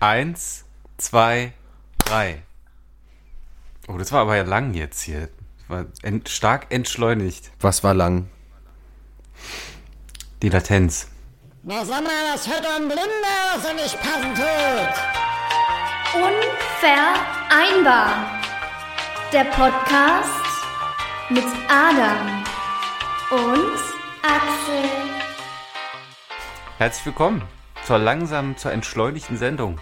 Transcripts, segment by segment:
Eins, zwei, drei. Oh, das war aber ja lang jetzt hier. Das war ent stark entschleunigt. Was war lang? Die Latenz. Na sag mal, das hört doch ein Blinder, was er nicht passen tut. Unvereinbar. Der Podcast mit Adam und Axel. Herzlich willkommen zur langsamen, zur entschleunigten Sendung.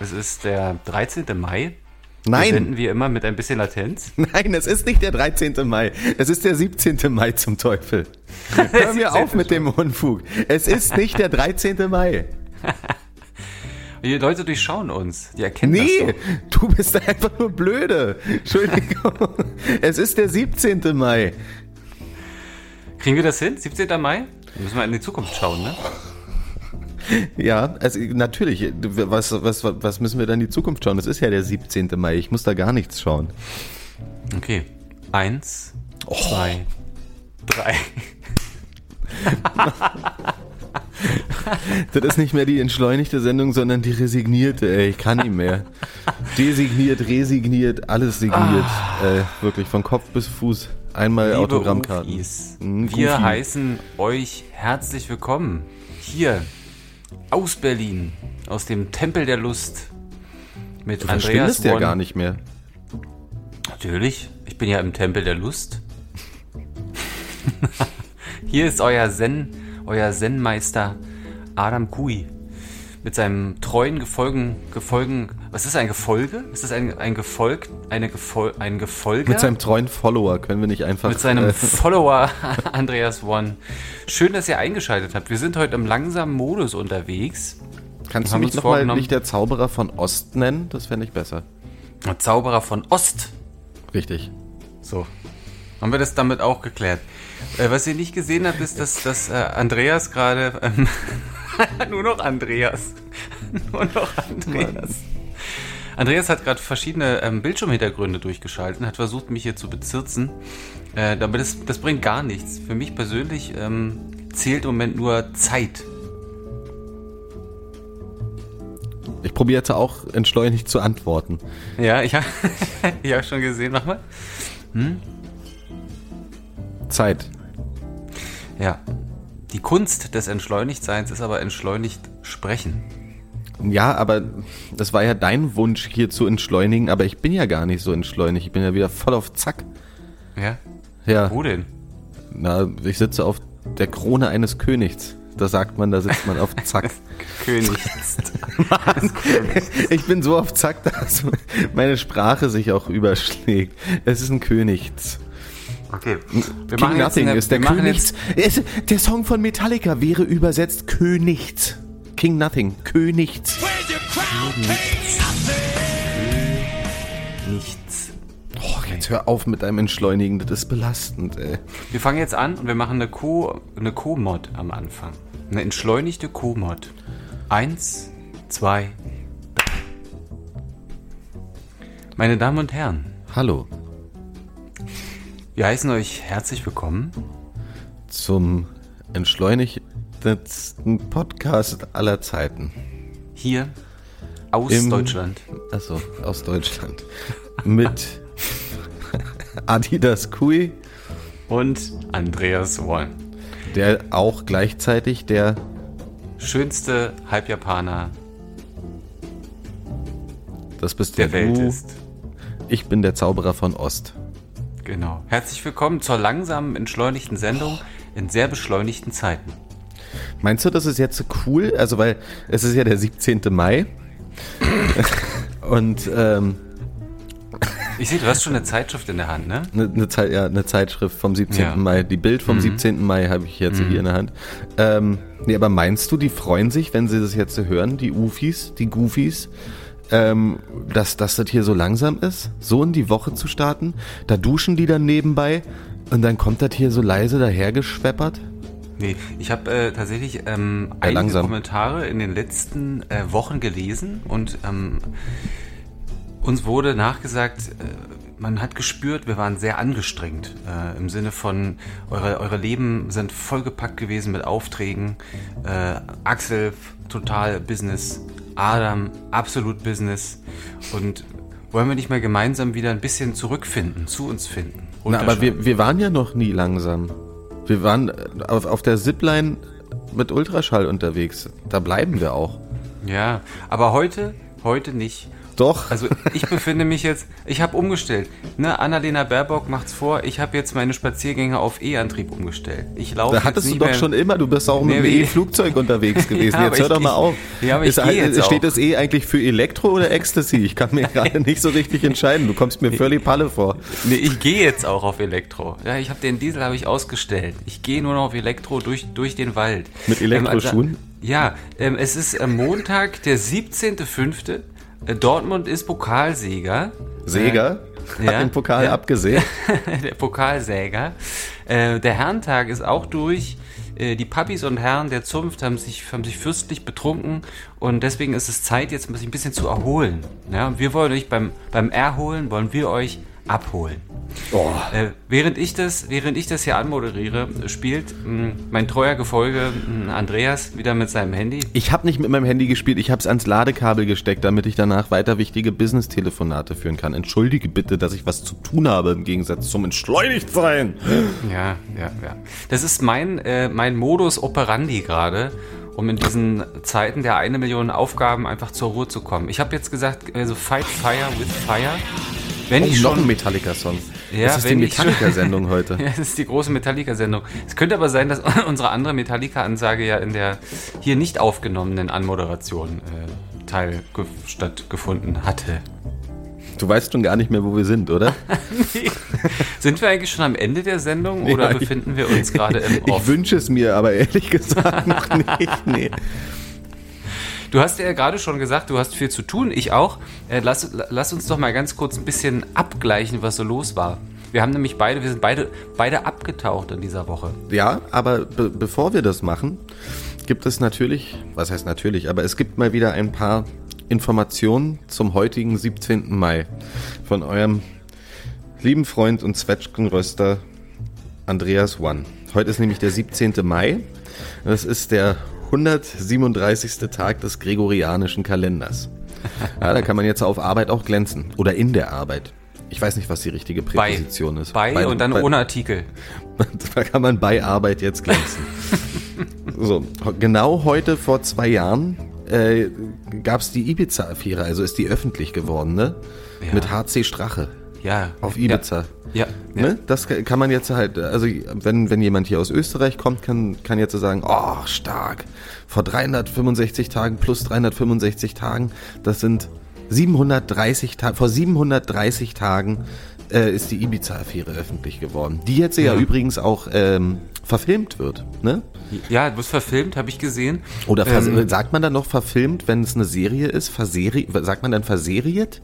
Es ist der 13. Mai. Wir Nein, senden wie immer mit ein bisschen Latenz. nein, es ist nicht der 13. Mai. Es ist der 17. Mai zum Teufel. Hör mir auf mit dem Unfug. Es ist nicht der 13. Mai. Die Leute durchschauen uns. Die erkennen Nee, das du bist einfach nur blöde. Entschuldigung. Es ist der 17. Mai. doch. Kriegen wir das hin? 17. Mai? Da müssen wir in die Zukunft schauen, ne? Ja, also natürlich. Was, was, was müssen wir dann in die Zukunft schauen? Es ist ja der 17. Mai. Ich muss da gar nichts schauen. Okay. Eins, zwei, drei. Das ist nicht mehr die entschleunigte Sendung, sondern die resignierte. Ey, ich kann nicht mehr. Designiert, resigniert, alles signiert. Äh, wirklich von Kopf bis Fuß. Einmal Liebe Autogrammkarten. Ufis, Mm, wir heißen euch herzlich willkommen hier aus Berlin, aus dem Tempel der Lust mit Du Andreas verschwindest ja gar nicht mehr. Natürlich, ich bin ja im Tempel der Lust. hier ist euer Zen, euer Zen-Meister Adam Kui mit seinem treuen Gefolgen, Gefolgen, was ist ein Gefolge? Ist das ein, ein Gefolg, eine Gefol, ein Gefolge? Mit seinem treuen Follower können wir nicht einfach. mit seinem äh, Follower Andreas One. Schön, dass ihr eingeschaltet habt. Wir sind heute im langsamen Modus unterwegs. kannst du mich nochmal nicht der Zauberer von Ost nennen? Das fände ich besser. Der Zauberer von Ost. Richtig. So. Haben wir das damit auch geklärt. Äh, was ihr nicht gesehen habt, ist, dass, dass äh, Andreas gerade. Ähm, nur noch Andreas. nur noch Andreas. Andreas hat gerade verschiedene ähm, Bildschirmhintergründe durchgeschalten, hat versucht, mich hier zu bezirzen. Äh, aber das, das bringt gar nichts. Für mich persönlich ähm, zählt im Moment nur Zeit. Ich probiere jetzt auch entschleunigt zu antworten. Ja, ich habe hab schon gesehen. Mach mal. Zeit. Ja. Die Kunst des Entschleunigtseins ist aber entschleunigt sprechen. Ja, aber das war ja dein Wunsch, hier zu entschleunigen, aber ich bin ja gar nicht so entschleunigt. Ich bin ja wieder voll auf Zack. Ja? Ja. Wo denn? Na, ich sitze auf der Krone eines Königs. Da sagt man, da sitzt man auf Zack. König. ich bin so auf Zack, dass meine Sprache sich auch überschlägt. Es ist ein Königs. Okay. Wir King jetzt Nothing eine- ist der machen Königs. jetzt- der Song von Metallica wäre übersetzt Königs. King Nothing, Königs. Nichts. Oh, jetzt hör auf mit deinem Entschleunigen, das ist belastend, ey. Wir fangen jetzt an und wir machen eine Co- eine Co-Mod am Anfang. Eine entschleunigte Co-Mod. Eins, zwei, drei. Meine Damen und Herren, Hallo wir heißen euch herzlich willkommen zum entschleunigsten Podcast aller Zeiten. hier aus Im- Deutschland. Also aus Deutschland. Mit Adidas Kui, Und Andreas One. der auch gleichzeitig der Schönste Halbjapaner das bist der ja Welt du. ist. Ich bin der Zauberer von Ost. Genau. Herzlich willkommen zur langsamen, entschleunigten Sendung in sehr beschleunigten Zeiten. Meinst du, das ist jetzt so cool? Also, weil es ist ja der 17. Mai. Und ähm, Ich sehe, du hast schon eine Zeitschrift in der Hand, ne? eine, eine, Zeit, ja, eine Zeitschrift vom 17. Ja. Mai. Die Bild vom 17. Mai habe ich jetzt hier in der Hand. Ähm, nee, aber meinst du, die freuen sich, wenn sie das jetzt hören, die Ufis, die Goofies, ähm, dass, dass das hier so langsam ist, so in die Woche zu starten? Da duschen die dann nebenbei und dann kommt das hier so leise dahergeschweppert? Nee, ich habe äh, tatsächlich ähm, einige langsam. Kommentare in den letzten äh, Wochen gelesen und ähm, uns wurde nachgesagt, äh, man hat gespürt, wir waren sehr angestrengt. Äh, Im Sinne von, eure, eure Leben sind vollgepackt gewesen mit Aufträgen. Äh, Axel, total Business. Adam, absolut Business. Und wollen wir nicht mal gemeinsam wieder ein bisschen zurückfinden, zu uns finden? Na, aber wir, wir waren ja noch nie langsam. Wir waren äh, auf, auf der Zipline mit Ultraschall unterwegs. Da bleiben wir auch. Ja, aber heute, heute nicht. Doch. Also ich befinde mich jetzt, ich habe umgestellt. Ne, Annalena Baerbock macht's vor, ich habe jetzt meine Spaziergänge auf E-Antrieb umgestellt. Ich laufe Da hattest du doch schon immer, du bist auch mit dem E-Flugzeug unterwegs gewesen. Ja, jetzt hör ich- doch mal ich- auf. Ja, aber ich Ist, gehe jetzt steht auch. das E eigentlich für Elektro oder Ecstasy? Ich kann mir gerade nicht so richtig entscheiden. Du kommst mir völlig Palle vor. Nee, ich gehe jetzt auch auf Elektro. Ja, ich habe den Diesel habe ich ausgestellt. Ich gehe nur noch auf Elektro durch, durch den Wald. Mit Elektroschuhen? Ähm, also- ja, ähm, es ist am Montag, der 17.05. Äh, Dortmund ist Pokalsieger. Seger Ja, hat den Pokal ja. abgesehen. der Pokalsäger. Äh, der Herrentag ist auch durch. Äh, die Papis und Herren der Zunft haben sich, haben sich fürstlich betrunken und deswegen ist es Zeit, jetzt sich ein bisschen zu erholen. Ja, wir wollen euch beim, beim Erholen, wollen wir euch abholen. Oh. Äh, während, ich das, während ich das hier anmoderiere, spielt mh, mein treuer Gefolge mh, Andreas wieder mit seinem Handy. Ich habe nicht mit meinem Handy gespielt, ich habe es ans Ladekabel gesteckt, damit ich danach weiter wichtige Business-Telefonate führen kann. Entschuldige bitte, dass ich was zu tun habe im Gegensatz zum Entschleunigtsein. Ja, ja, ja. Das ist mein, äh, mein Modus operandi gerade, um in diesen Zeiten der eine Million Aufgaben einfach zur Ruhe zu kommen. Ich habe jetzt gesagt, also Fight Fire with Fire. Wenn Oh, ich noch ein schon. Metallica-Song. Ja, das ist die ich Metallica-Sendung heute. Ja, das ist die große Metallica-Sendung. Es könnte aber sein, dass unsere andere Metallica-Ansage ja in der hier nicht aufgenommenen Anmoderation äh, Teil ge- stattgefunden hatte. Du weißt schon gar nicht mehr, wo wir sind, oder? Sind wir eigentlich schon am Ende der Sendung oder Ja, ich- befinden wir uns gerade im Ich Off? wünsche es mir, aber ehrlich gesagt noch nicht. Nee. Du hast ja gerade schon gesagt, du hast viel zu tun, ich auch. Äh, lass, lass uns doch mal ganz kurz ein bisschen abgleichen, was so los war. Wir haben nämlich beide, wir sind beide, beide abgetaucht in dieser Woche. Ja, aber be bevor wir das machen, gibt es natürlich, was heißt natürlich, aber es gibt mal wieder ein paar Informationen zum heutigen 17. Mai von eurem lieben Freund und Zwetschgenröster Andreas One. Heute ist nämlich der 17. Mai. Das ist der 137. Tag des gregorianischen Kalenders. Ja, da kann man jetzt auf Arbeit auch glänzen. Oder in der Arbeit. Ich weiß nicht, was die richtige Bei, Präposition ist. bei, und dann bei- ohne Artikel. da kann man bei Arbeit jetzt glänzen. so, genau heute vor zwei Jahren äh, gab es die Ibiza-Affäre, also ist die öffentlich geworden, ne? Ja. Mit HC Strache Ja. auf Ibiza. Ja. ja. Ne? Das ka- kann man jetzt halt, also wenn, wenn jemand hier aus Österreich kommt, kann, kann jetzt so sagen, oh, stark, vor 365 Tagen plus 365 Tagen, das sind 730 Tage, vor 730 Tagen äh, ist die Ibiza-Affäre öffentlich geworden, die jetzt ja, Ja. übrigens auch ähm, verfilmt wird, ne? Ja, du bist verfilmt, habe ich gesehen. Oder Ähm, sagt man dann noch verfilmt, wenn es eine Serie ist? Verseri sagt man dann verseriert?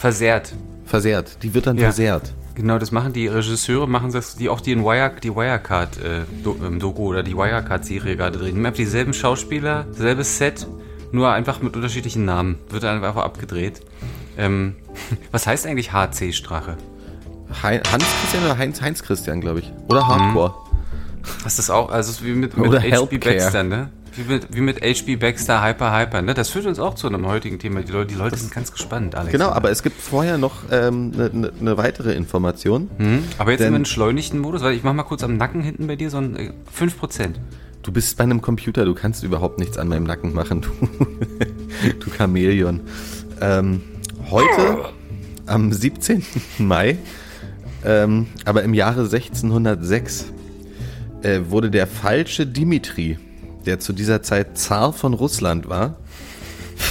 Versehrt. Versehrt. Die wird dann Ja. versehrt. Genau, das machen die Regisseure, machen das, die auch die in Wire, die Wirecard äh, Do, ähm, Doku oder die Wirecard Serie gerade drehen. Einfach dieselben Schauspieler, selbes Set, nur einfach mit unterschiedlichen Namen. Wird dann einfach abgedreht. Ähm, was heißt eigentlich HC Strache? Hei- Hans Christian oder Heinz, Heinz Christian, glaube ich. Oder Hardcore. Ist das auch, also es ist wie mit, mit Oder HB. Baxter, ne? Wie mit, wie mit HB Baxter, Hyper, Hyper, ne? Das führt uns auch zu einem heutigen Thema. Die Leute, die Leute sind ganz gespannt, Alex. Genau, aber es gibt vorher noch eine ähm, ne, ne, ne weitere Information. Hm? Aber jetzt im entschleunigten Modus, weil ich mach mal kurz am Nacken hinten bei dir so ein äh, 5%. Du bist bei einem Computer, du kannst überhaupt nichts an meinem Nacken machen, du, du Chamäleon. Ähm, heute, am 17. Mai, ähm, aber im Jahre 1606, äh, wurde der falsche Dimitri, der zu dieser Zeit Zar von Russland war,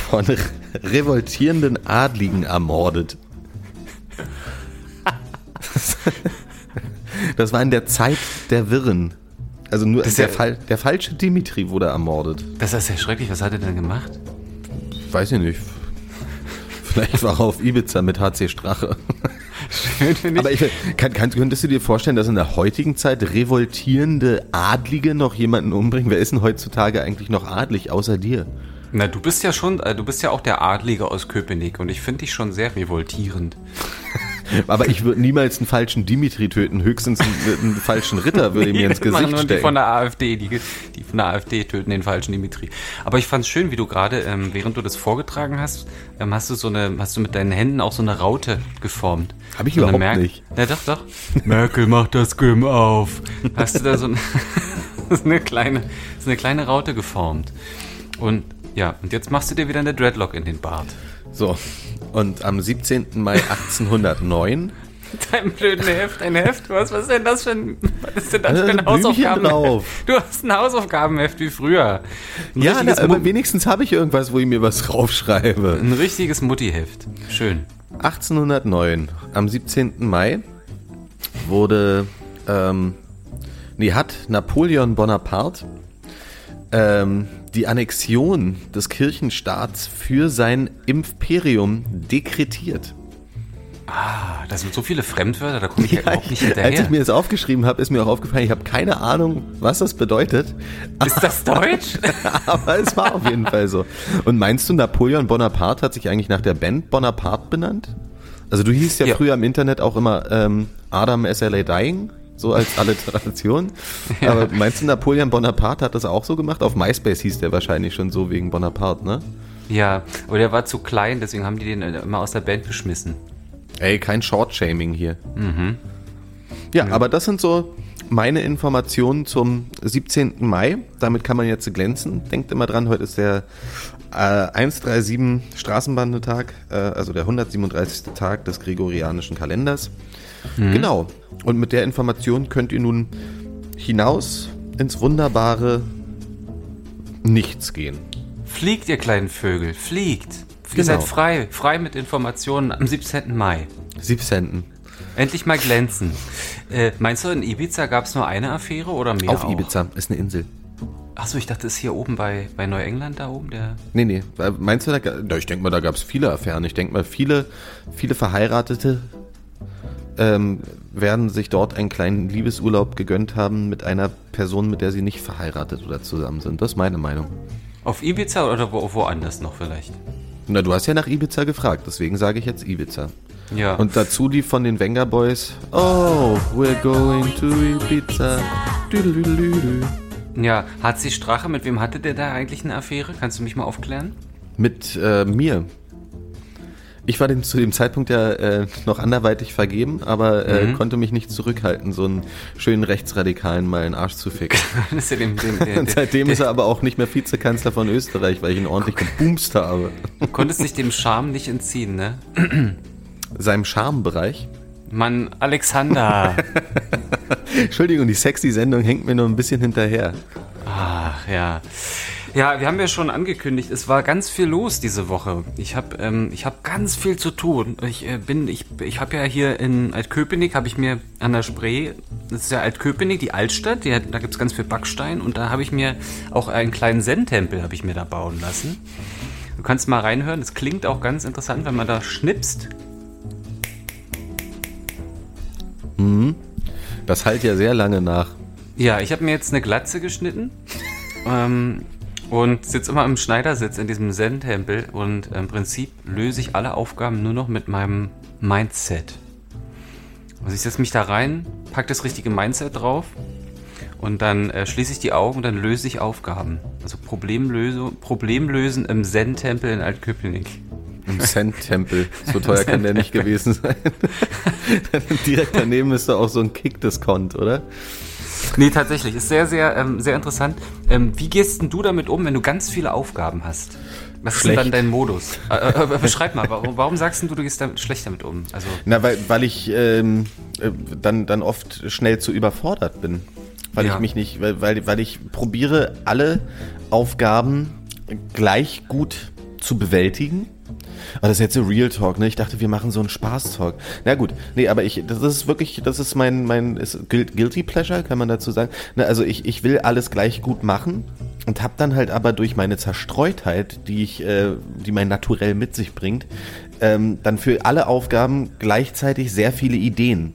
von re- revoltierenden Adligen ermordet. Das war in der Zeit der Wirren. Also nur der, ja- Fal der falsche Dimitri wurde ermordet. Das ist ja schrecklich. Was hat er denn gemacht? Weiß ich nicht. Vielleicht war er auf Ibiza mit HC Strache. Schön, finde Aber ich, kann, kann, könntest du dir vorstellen, dass in der heutigen Zeit revoltierende Adlige noch jemanden umbringen? Wer ist denn heutzutage eigentlich noch adlig, außer dir? Na, du bist ja schon, äh, du bist ja auch der Adlige aus Köpenick und ich finde dich schon sehr revoltierend. Aber ich würde niemals einen falschen Dimitri töten, höchstens einen, einen falschen Ritter würde mir ins Nee, Gesicht nur Die von der AfD, die, die von der AfD töten den falschen Dimitri. Aber ich fand es schön, wie du gerade, ähm, während du das vorgetragen hast, ähm, hast du so eine, hast du mit deinen Händen auch so eine Raute geformt. Hab ich so eine überhaupt nicht. Ja, doch, doch. Merkel macht das Gym auf. Hast du da so, ein, so eine kleine, so eine kleine Raute geformt. Und ja, und jetzt machst du dir wieder eine Dreadlock in den Bart. So, und am 17. Mai 1809 Dein blöden Heft, ein Heft? Was, was ist denn das für ein, was ist denn das Da für ein Blümchen Hausaufgabenheft? drauf. Du hast ein Hausaufgabenheft wie früher. Ein Ja, na, aber wenigstens habe ich irgendwas, wo ich mir was draufschreibe. ein richtiges Muttiheft. Schön. 1809, am 17. Mai, wurde, ähm, nee, hat Napoleon Bonaparte ähm, die Annexion des Kirchenstaats für sein Imperium dekretiert. Ah, da sind so viele Fremdwörter, da komme ich ja, überhaupt nicht als hinterher. ich mir das aufgeschrieben habe, ist mir auch aufgefallen, ich habe keine Ahnung, was das bedeutet. ist das Deutsch? Aber es war auf jeden Fall so. Und meinst du, Napoleon Bonaparte hat sich eigentlich nach der Band Bonaparte benannt? Also du hießt ja, Ja. früher im Internet auch immer ähm, Adam SLA Dying, so als Alliteration. Aber meinst du, Napoleon Bonaparte hat das auch so gemacht? Auf MySpace hieß der wahrscheinlich schon so wegen Bonaparte, ne? ja, aber der war zu klein, deswegen haben die den äh, immer aus der Band geschmissen. Ey, kein Short-Shaming hier. Ja, aber das sind so meine Informationen zum 17. Mai. Damit kann man jetzt glänzen. Denkt immer dran, heute ist der äh, 137 Straßenbahntag, äh, also der 137. Tag des gregorianischen Kalenders. Genau. Und mit der Information könnt ihr nun hinaus ins wunderbare Nichts gehen. Fliegt, ihr kleinen Vögel, fliegt. Ihr Genau. seid frei, frei mit Informationen am 17. Mai. 17. Endlich mal glänzen. Äh, meinst du, in Ibiza gab es nur eine Affäre oder mehr? Auf auch? Ibiza ist eine Insel. Achso, ich dachte, das ist hier oben bei, bei Neuengland da oben, der. Nee, nee. Äh, Meinst du, da, ich denke mal, da gab es viele Affären. Ich denke mal, viele, viele Verheiratete ähm, werden sich dort einen kleinen Liebesurlaub gegönnt haben mit einer Person, mit der sie nicht verheiratet oder zusammen sind. Das ist meine Meinung. Auf Ibiza oder wo, woanders noch vielleicht? Na, du hast ja nach Ibiza gefragt, deswegen sage ich jetzt Ibiza. Ja. Und dazu die von den Wenger Boys. Oh, we're going to Ibiza. Düdelüdelüdü. ja, hat sie Strache, mit wem hatte der da eigentlich eine Affäre? Kannst du mich mal aufklären? Mit äh, mir. Ich war dem, zu dem Zeitpunkt ja äh, noch anderweitig vergeben, aber äh, konnte mich nicht zurückhalten, so einen schönen Rechtsradikalen mal in den Arsch zu ficken. Ist ja dem, dem, der, Und seitdem der, ist er aber auch nicht mehr Vizekanzler von Österreich, weil ich ihn ordentlich gebumst habe. Du konntest dich dem Charme nicht entziehen, ne? Seinem Charmebereich. Mann, Alexander. Entschuldigung, die sexy Sendung hängt mir nur ein bisschen hinterher. Ach ja. Ja, wir haben ja schon angekündigt, es war ganz viel los diese Woche. Ich habe ähm, ich hab ganz viel zu tun. Ich äh, bin, ich, ich habe ja hier in Altköpenick, habe ich mir an der Spree, das ist ja Altköpenick, die Altstadt, die hat, da gibt's ganz viel Backstein und da habe ich mir auch einen kleinen Zen-Tempel habe ich mir da bauen lassen. Du kannst mal reinhören, es klingt auch ganz interessant, wenn man da schnipst. Das halt ja sehr lange nach. Ja, ich habe mir jetzt eine Glatze geschnitten ähm, und sitze immer im Schneidersitz in diesem Zen-Tempel und im Prinzip löse ich alle Aufgaben nur noch mit meinem Mindset. Also ich setze mich da rein, pack das richtige Mindset drauf und dann äh, schließe ich die Augen und dann löse ich Aufgaben. Also Problemlösung, Problemlösen im Zen-Tempel in Altköpenick. Im Cent-Tempel. So teuer kann der nicht gewesen sein. Direkt daneben ist da auch so ein Kick-Diskont, oder? Nee, tatsächlich. Ist sehr, sehr, ähm, sehr interessant. Ähm, wie gehst denn du damit um, wenn du ganz viele Aufgaben hast? Was ist denn Schlecht. dann dein Modus? Äh, äh, äh, beschreib mal, warum, warum sagst du, du gehst damit schlecht damit um? Also, Na, weil, weil ich ähm, äh, dann, dann oft schnell zu überfordert bin. Weil Ja. ich mich nicht, weil, weil, weil ich probiere, alle Aufgaben gleich gut zu bewältigen. Aber das ist jetzt so Real Talk, ne? Ich dachte, wir machen so einen Spaß-Talk. Na gut, nee, aber ich, das ist wirklich, das ist mein, mein ist Guil- Guilty Pleasure, kann man dazu sagen. Ne, also ich, ich will alles gleich gut machen und habe dann halt aber durch meine Zerstreutheit, die ich, äh, die mein Naturell mit sich bringt, ähm, dann für alle Aufgaben gleichzeitig sehr viele Ideen.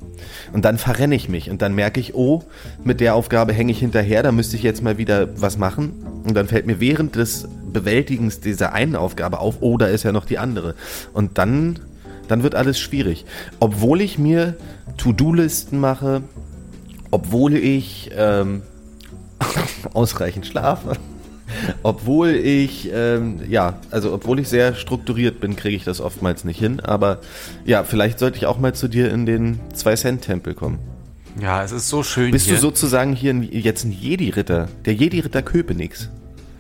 Und dann verrenne ich mich und dann merke ich, oh, mit der Aufgabe hänge ich hinterher, da müsste ich jetzt mal wieder was machen. Und dann fällt mir während des Bewältigens dieser einen Aufgabe auf, oh, da ist ja noch die andere. Und dann dann wird alles schwierig. Obwohl ich mir To-Do-Listen mache, obwohl ich ähm, ausreichend schlafe, obwohl ich, ähm, ja, also obwohl ich sehr strukturiert bin, kriege ich das oftmals nicht hin. Aber ja, vielleicht sollte ich auch mal zu dir in den 2-Cent-Tempel kommen. Ja, es ist so schön Bist hier. du sozusagen hier ein, jetzt ein Jedi-Ritter? Der Jedi-Ritter Köpenick.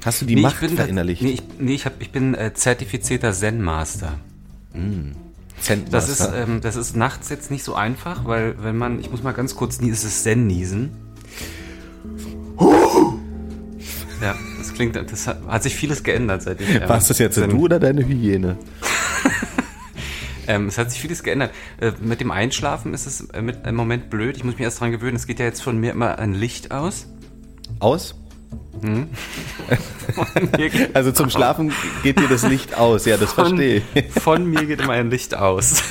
Hast du die nee, Macht ich bin, verinnerlicht? Nee, ich, nee, ich, hab, ich bin äh, zertifizierter Zen-Master. Das ist, ähm, das ist nachts jetzt nicht so einfach, weil wenn man, ich muss mal ganz kurz niesen, es ist Zen-Niesen. Ja, das klingt, das hat, hat sich vieles geändert seitdem. ähm, Warst das jetzt Zen- du oder deine Hygiene? Ähm, es hat sich vieles geändert. Äh, mit dem Einschlafen ist es äh, mit, im Moment blöd. Ich muss mich erst dran gewöhnen. Es geht ja jetzt von mir immer ein Licht aus. Aus? Geht- Also zum Schlafen geht dir das Licht aus, ja, das von, verstehe ich. von mir geht immer ein Licht aus.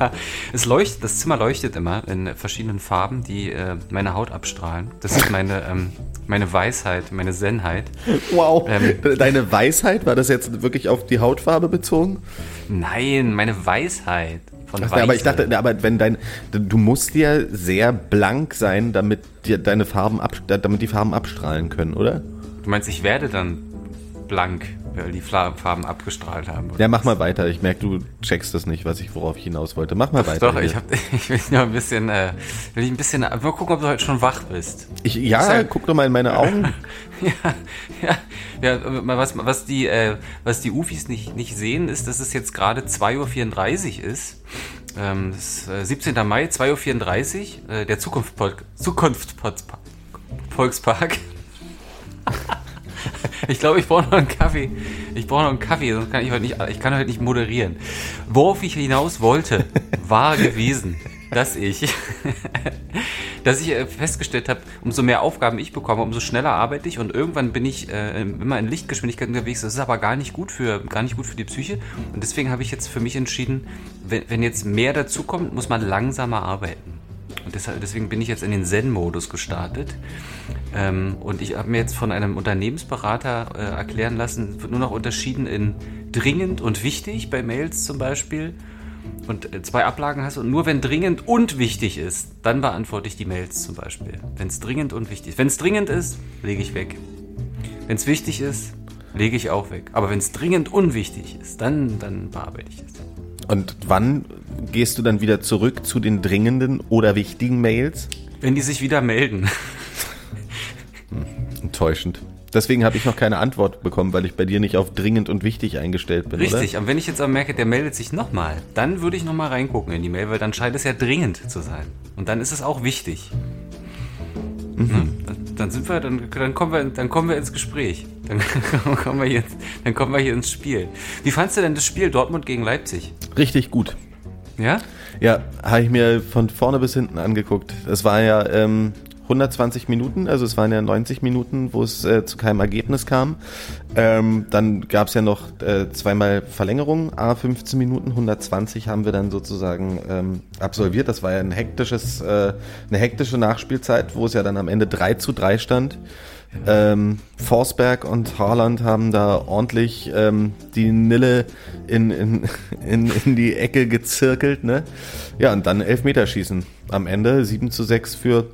ja, es leuchtet, das Zimmer leuchtet immer in verschiedenen Farben, die äh, meine Haut abstrahlen. Das ist meine, ähm, meine Weisheit, meine Zenheit. Wow. Ähm. Deine Weisheit, war das jetzt wirklich auf die Hautfarbe bezogen? Nein, meine Weisheit. Von Ach, aber ich dachte, aber wenn dein, du musst ja sehr blank sein, damit dir deine Farben ab, damit die Farben abstrahlen können, oder? Du meinst, ich werde dann blank, weil die Farben abgestrahlt haben. Ja, mach mal weiter. Ich merke, du checkst das nicht, was ich, worauf ich hinaus wollte. Mach mal weiter. Doch, ich, hab, ich will noch ein bisschen, äh, will ich ein bisschen, mal gucken, ob du heute schon wach bist. ich, ja, Sag- guck doch mal in meine Augen. Ja, ja, ja, mal was, was die, äh, was die Ufis nicht, nicht sehen, ist, dass es jetzt gerade 2.34 Uhr ist. Ähm, das ist, äh, 17. Mai, 2.34 Uhr, äh, der Zukunft Zukunft Volkspark. Ich glaube, ich brauche noch einen Kaffee. Ich brauche noch einen Kaffee, sonst kann ich heute nicht, ich kann heute nicht moderieren. Worauf ich hinaus wollte, war gewesen, dass ich, dass ich äh, festgestellt habe, umso mehr Aufgaben ich bekomme, umso schneller arbeite ich und irgendwann bin ich äh, immer in Lichtgeschwindigkeit unterwegs. Das ist aber gar nicht gut für, gar nicht gut für die Psyche. Und deswegen habe ich jetzt für mich entschieden, wenn, wenn jetzt mehr dazukommt, muss man langsamer arbeiten. Und deshalb, deswegen bin ich jetzt in den Zen-Modus gestartet. Ähm, und ich habe mir jetzt von einem Unternehmensberater äh, erklären lassen, wird nur noch unterschieden in dringend und wichtig bei Mails zum Beispiel. Und äh, zwei Ablagen hast und nur wenn dringend und wichtig ist, dann beantworte ich die Mails zum Beispiel. Wenn es dringend und wichtig ist. Wenn es dringend ist, lege ich weg. Wenn es wichtig ist, lege ich auch weg. Aber wenn es dringend unwichtig ist, dann, dann bearbeite ich es. Und wann gehst du dann wieder zurück zu den dringenden oder wichtigen Mails? Wenn die sich wieder melden. Enttäuschend. Deswegen habe ich noch keine Antwort bekommen, weil ich bei dir nicht auf dringend und wichtig eingestellt bin, Richtig, und wenn ich jetzt aber merke, der meldet sich nochmal, dann würde ich nochmal reingucken in die Mail, weil dann scheint es ja dringend zu sein. Und dann ist es auch wichtig. Mhm. Ne? Dann- sind wir, dann, dann kommen wir, dann kommen wir ins Gespräch. Dann kommen wir jetzt, dann kommen wir hier ins Spiel. Wie fandst du denn das Spiel Dortmund gegen Leipzig? oder? Richtig gut. Ja? Ja, habe ich mir von vorne bis hinten angeguckt. Es war ja ähm, 120 Minuten, also es waren ja 90 Minuten, wo es äh, zu keinem Ergebnis kam. Ähm, dann gab es ja noch äh, zweimal Verlängerung, a 15 Minuten, 120 haben wir dann sozusagen ähm, absolviert. Das war ja ein hektisches, äh, eine hektische Nachspielzeit, wo es ja dann am Ende 3 zu 3 stand. Ähm, Forsberg und Haaland haben da ordentlich ähm, die Nille in, in, in, in die Ecke gezirkelt, ne? Ja, und dann Elfmeterschießen. Am Ende 7 zu 6 für.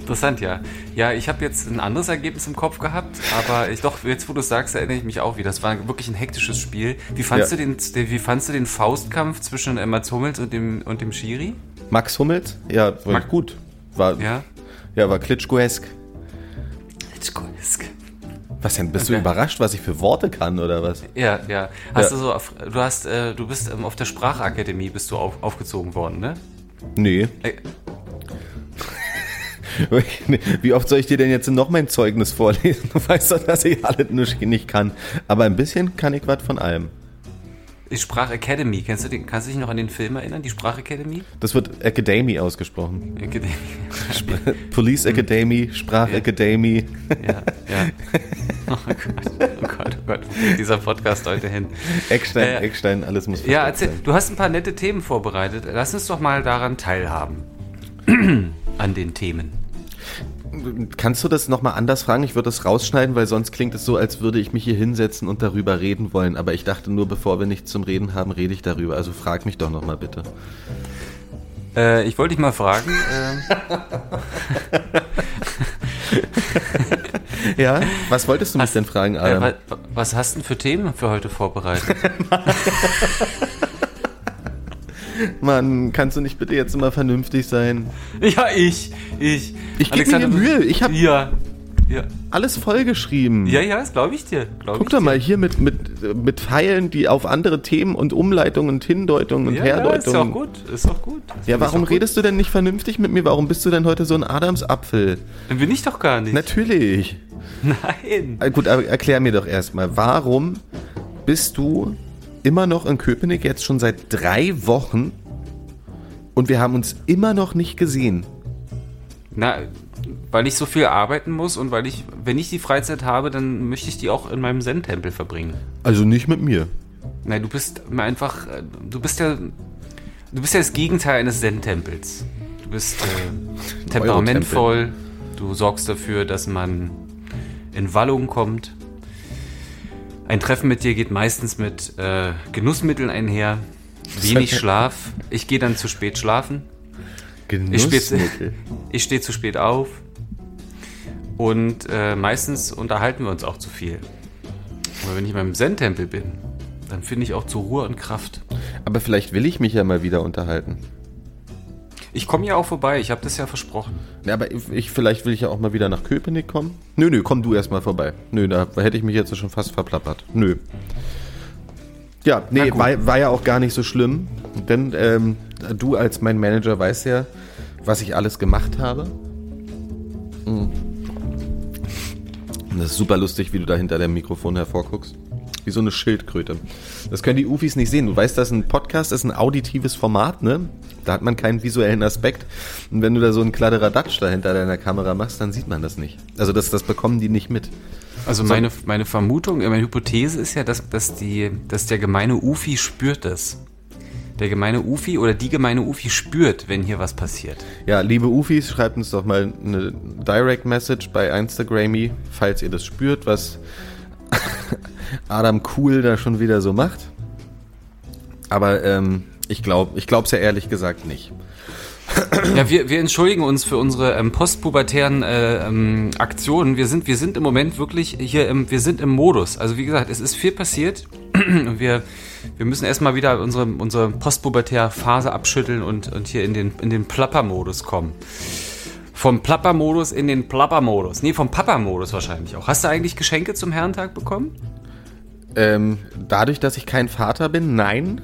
Interessant, ja. Ja, ich habe jetzt ein anderes Ergebnis im Kopf gehabt, aber ich doch, jetzt wo du es sagst, erinnere ich mich auch wieder. Das war wirklich ein hektisches Spiel. Wie fandst, Ja. du, den, wie fandst du den Faustkampf zwischen Mats Hummels und dem, und dem Schiri? Max Hummels? Ja, war Max- gut. War, ja. Ja? war Klitschkoesk. Was denn? Bist du Okay. überrascht, was ich für Worte kann oder was? Ja, ja. Hast Ja. du so, auf, du hast, äh, du bist ähm, auf der Sprachakademie bist du auf, aufgezogen worden, ne? Nee. Äh, Wie oft soll ich dir denn jetzt noch mein Zeugnis vorlesen? Du weißt doch, dass ich alles nicht kann. Aber ein bisschen kann ich was von allem. Die Sprachacademy, kennst du den, kannst du dich noch an den Film erinnern, die Sprachacademy? Das wird Academy ausgesprochen. Academy. Police Academy, Sprachacademy. Ja, ja. Oh Gott, oh Gott, oh Gott, wo geht dieser Podcast heute hin? Eckstein, Äh, Eckstein, alles muss Ja, erzähl, sein. du hast ein paar nette Themen vorbereitet. Lass uns doch mal daran teilhaben. An den Themen. Kannst du das nochmal anders fragen? Ich würde das rausschneiden, weil sonst klingt es so, als würde ich mich hier hinsetzen und darüber reden wollen. Aber ich dachte nur, bevor wir nichts zum Reden haben, rede ich darüber. Also frag mich doch nochmal bitte. Äh, ich wollte dich mal fragen. Äh, ja, was wolltest du mich denn fragen, Adam? Äh, was hast du denn für Themen für heute vorbereitet? Mann, kannst du nicht bitte jetzt immer vernünftig sein? Ja, ich, ich. Ich gebe mir Mühe. Ich habe ja, ja. alles vollgeschrieben. Ja, ja, das glaube ich dir. Glaub Guck ich doch dir. mal hier mit, mit, mit Pfeilen, die auf andere Themen und Umleitungen und Hindeutungen und Ja, ja, ist Herdeutungen. auch gut, ist auch gut. Ja, Ist warum auch gut. redest du denn nicht vernünftig mit mir? Warum bist du denn heute so ein Adamsapfel? Dann bin ich doch gar nicht. Natürlich. Nein. Äh, Gut, aber erklär mir doch erstmal, warum bist du immer noch in Köpenick jetzt schon seit drei Wochen und wir haben uns immer noch nicht gesehen? Na, weil ich so viel arbeiten muss und weil ich, wenn ich die Freizeit habe, dann möchte ich die auch in meinem Zen-Tempel verbringen. Also nicht mit mir. Nein, du bist mir einfach, du bist ja, du bist ja das Gegenteil eines Zen-Tempels. Du bist äh, temperamentvoll, du sorgst dafür, dass man in Wallung kommt. Ein Treffen mit dir geht meistens mit äh, Genussmitteln einher, wenig Schlaf. Ich gehe dann zu spät schlafen. Ich stehe Genussmittel. ich steh zu spät auf und äh, meistens unterhalten wir uns auch zu viel. Aber wenn ich beim Zen-Tempel bin, dann finde ich auch zur Ruhe und Kraft. Aber vielleicht will ich mich ja mal wieder unterhalten. Ich komme ja auch vorbei, ich habe das ja versprochen. Ja, aber ich, ich, vielleicht will ich ja auch mal wieder nach Köpenick kommen. Nö, nö, komm du erst mal vorbei. Nö, da hätte ich mich jetzt schon fast verplappert. Nö. Ja, nee, war, war ja auch gar nicht so schlimm. Denn ähm, du als mein Manager weißt ja, was ich alles gemacht habe. Mhm. Das ist super lustig, wie du da hinter dem Mikrofon hervorguckst. Wie so eine Schildkröte. Das können die Ufis nicht sehen. Du weißt, dass ein Podcast ist ein auditives Format, ne? Da hat man keinen visuellen Aspekt. Und wenn du da so einen Kladderadatsch da hinter deiner Kamera machst, dann sieht man das nicht. Also das, das bekommen die nicht mit. Also meine, meine Vermutung, äh, meine Hypothese ist ja, dass, dass, die, dass der gemeine Ufi spürt das. Der gemeine Ufi oder die gemeine Ufi spürt, wenn hier was passiert. Ja, liebe Ufis, schreibt uns doch mal eine Direct Message bei Instagrammy, falls ihr das spürt, was Adam Cool da schon wieder so macht. Aber ähm, ich glaube, ich ja ehrlich gesagt nicht. Ja, wir, wir entschuldigen uns für unsere ähm, postpubertären äh, ähm, Aktionen. Wir sind, wir sind im Moment wirklich hier im, wir sind im Modus. Also wie gesagt, es ist viel passiert. Und wir, wir müssen erstmal wieder unsere, unsere postpubertäre Phase abschütteln und, und hier in den, in den Plapper-Modus kommen. Vom Plapper-Modus in den Plapper-Modus. Nee, vom Papa-Modus wahrscheinlich auch. Hast du eigentlich Geschenke zum Herrentag bekommen? Ähm, dadurch, dass ich kein Vater bin, nein.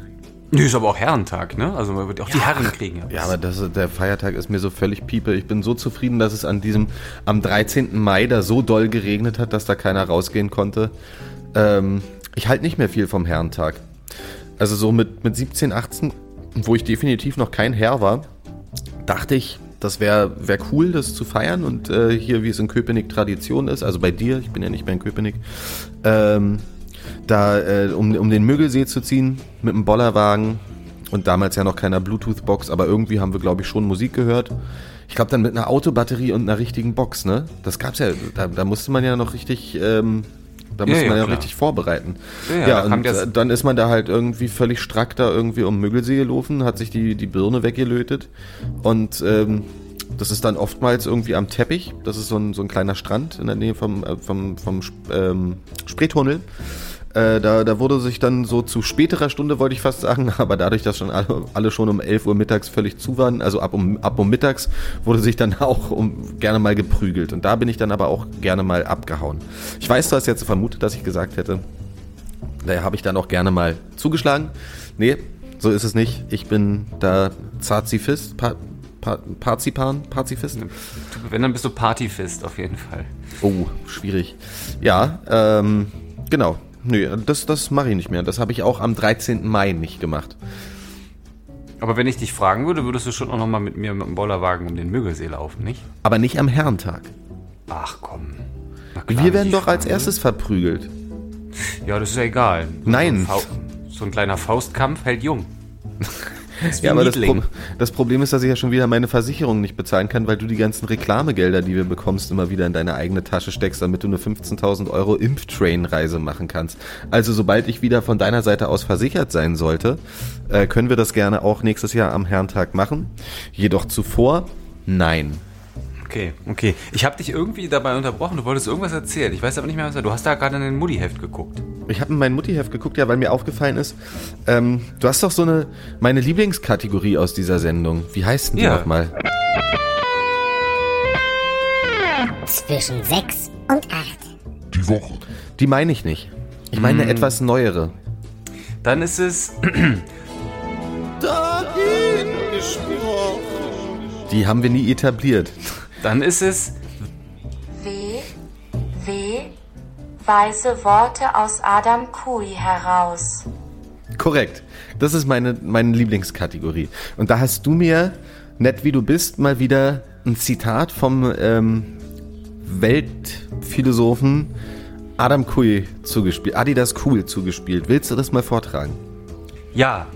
Nee, ist aber auch Herrentag, ne? Also man wird auch die Herren kriegen. Ja, aber das, der Feiertag ist mir so völlig piepe. Ich bin so zufrieden, dass es an diesem, am 13. Mai da so doll geregnet hat, dass da keiner rausgehen konnte. Ähm, ich halte nicht mehr viel vom Herrentag. Also so mit, mit 17, 18, wo ich definitiv noch kein Herr war, dachte ich, das wäre wär cool, das zu feiern und äh, hier, wie es in Köpenick Tradition ist, also bei dir, ich bin ja nicht mehr in Köpenick, ähm, da äh, um, um den Müggelsee zu ziehen mit einem Bollerwagen und damals ja noch keiner Bluetooth-Box, aber irgendwie haben wir, glaube ich, schon Musik gehört. Ich glaube dann mit einer Autobatterie und einer richtigen Box, ne? Das gab's ja, da, da musste man ja noch richtig, ähm, da Ja, musste ja, man ja klar. richtig vorbereiten. Ja, ja, da und äh, dann ist man da halt irgendwie völlig strack da irgendwie um Müggelsee gelaufen, hat sich die, die Birne weggelötet und ähm, das ist dann oftmals irgendwie am Teppich. Das ist so ein, so ein kleiner Strand in der Nähe vom, äh, vom, vom ähm, Spreetunnel. Äh, da, da wurde sich dann so zu späterer Stunde, wollte ich fast sagen, aber dadurch, dass schon alle, alle schon um 11 Uhr mittags völlig zu waren, also ab um, ab um mittags, wurde sich dann auch um, gerne mal geprügelt. Und da bin ich dann aber auch gerne mal abgehauen. Ich weiß, du hast jetzt vermutet, dass ich gesagt hätte, daher habe ich dann auch gerne mal zugeschlagen. Nee, so ist es nicht. Ich bin da Zazifist, pa, pa, Parzipan, Pazifist. Du, wenn, dann bist du Partyfist auf jeden Fall. Oh, schwierig. Ja, ähm, genau. Nö, das, das mache ich nicht mehr. Das habe ich auch am 13. Mai nicht gemacht. Aber wenn ich dich fragen würde, würdest du schon auch noch mal mit mir mit dem Bollerwagen um den Müggelsee laufen, nicht? Aber nicht am Herrentag. Ach komm. Klar, Wir werden doch als fragen erstes verprügelt. Ja, das ist ja egal. Nein. So ein, so ein kleiner Faustkampf hält jung. Ja, aber das, Pro das Problem ist, dass ich ja schon wieder meine Versicherung nicht bezahlen kann, weil du die ganzen Reklamegelder, die wir bekommst, immer wieder in deine eigene Tasche steckst, damit du eine 15.000 Euro Impftrain-Reise machen kannst. Also sobald ich wieder von deiner Seite aus versichert sein sollte, äh, können wir das gerne auch nächstes Jahr am Herrentag machen. Jedoch zuvor, nein. Okay, okay. Ich habe dich irgendwie dabei unterbrochen. Du wolltest irgendwas erzählen. Ich weiß aber nicht mehr, was du. Du hast da gerade in den Mutti-Heft geguckt. Ich habe in mein Muttiheft geguckt, ja, weil mir aufgefallen ist, ähm, du hast doch so eine, meine Lieblingskategorie aus dieser Sendung. Wie heißt denn die Ja. nochmal? Zwischen 6 und 8. Die Woche. Die meine ich nicht. Ich meine eine etwas neuere. Dann ist es. Die haben wir nie etabliert. Dann ist es. W. W. Weise Worte aus Adam Kui heraus. Korrekt. Das ist meine, meine Lieblingskategorie. Und da hast du mir, nett wie du bist, mal wieder ein Zitat vom ähm, Weltphilosophen Adam Kui zugespielt, Adidas Cool zugespielt. Willst du das mal vortragen? Ja.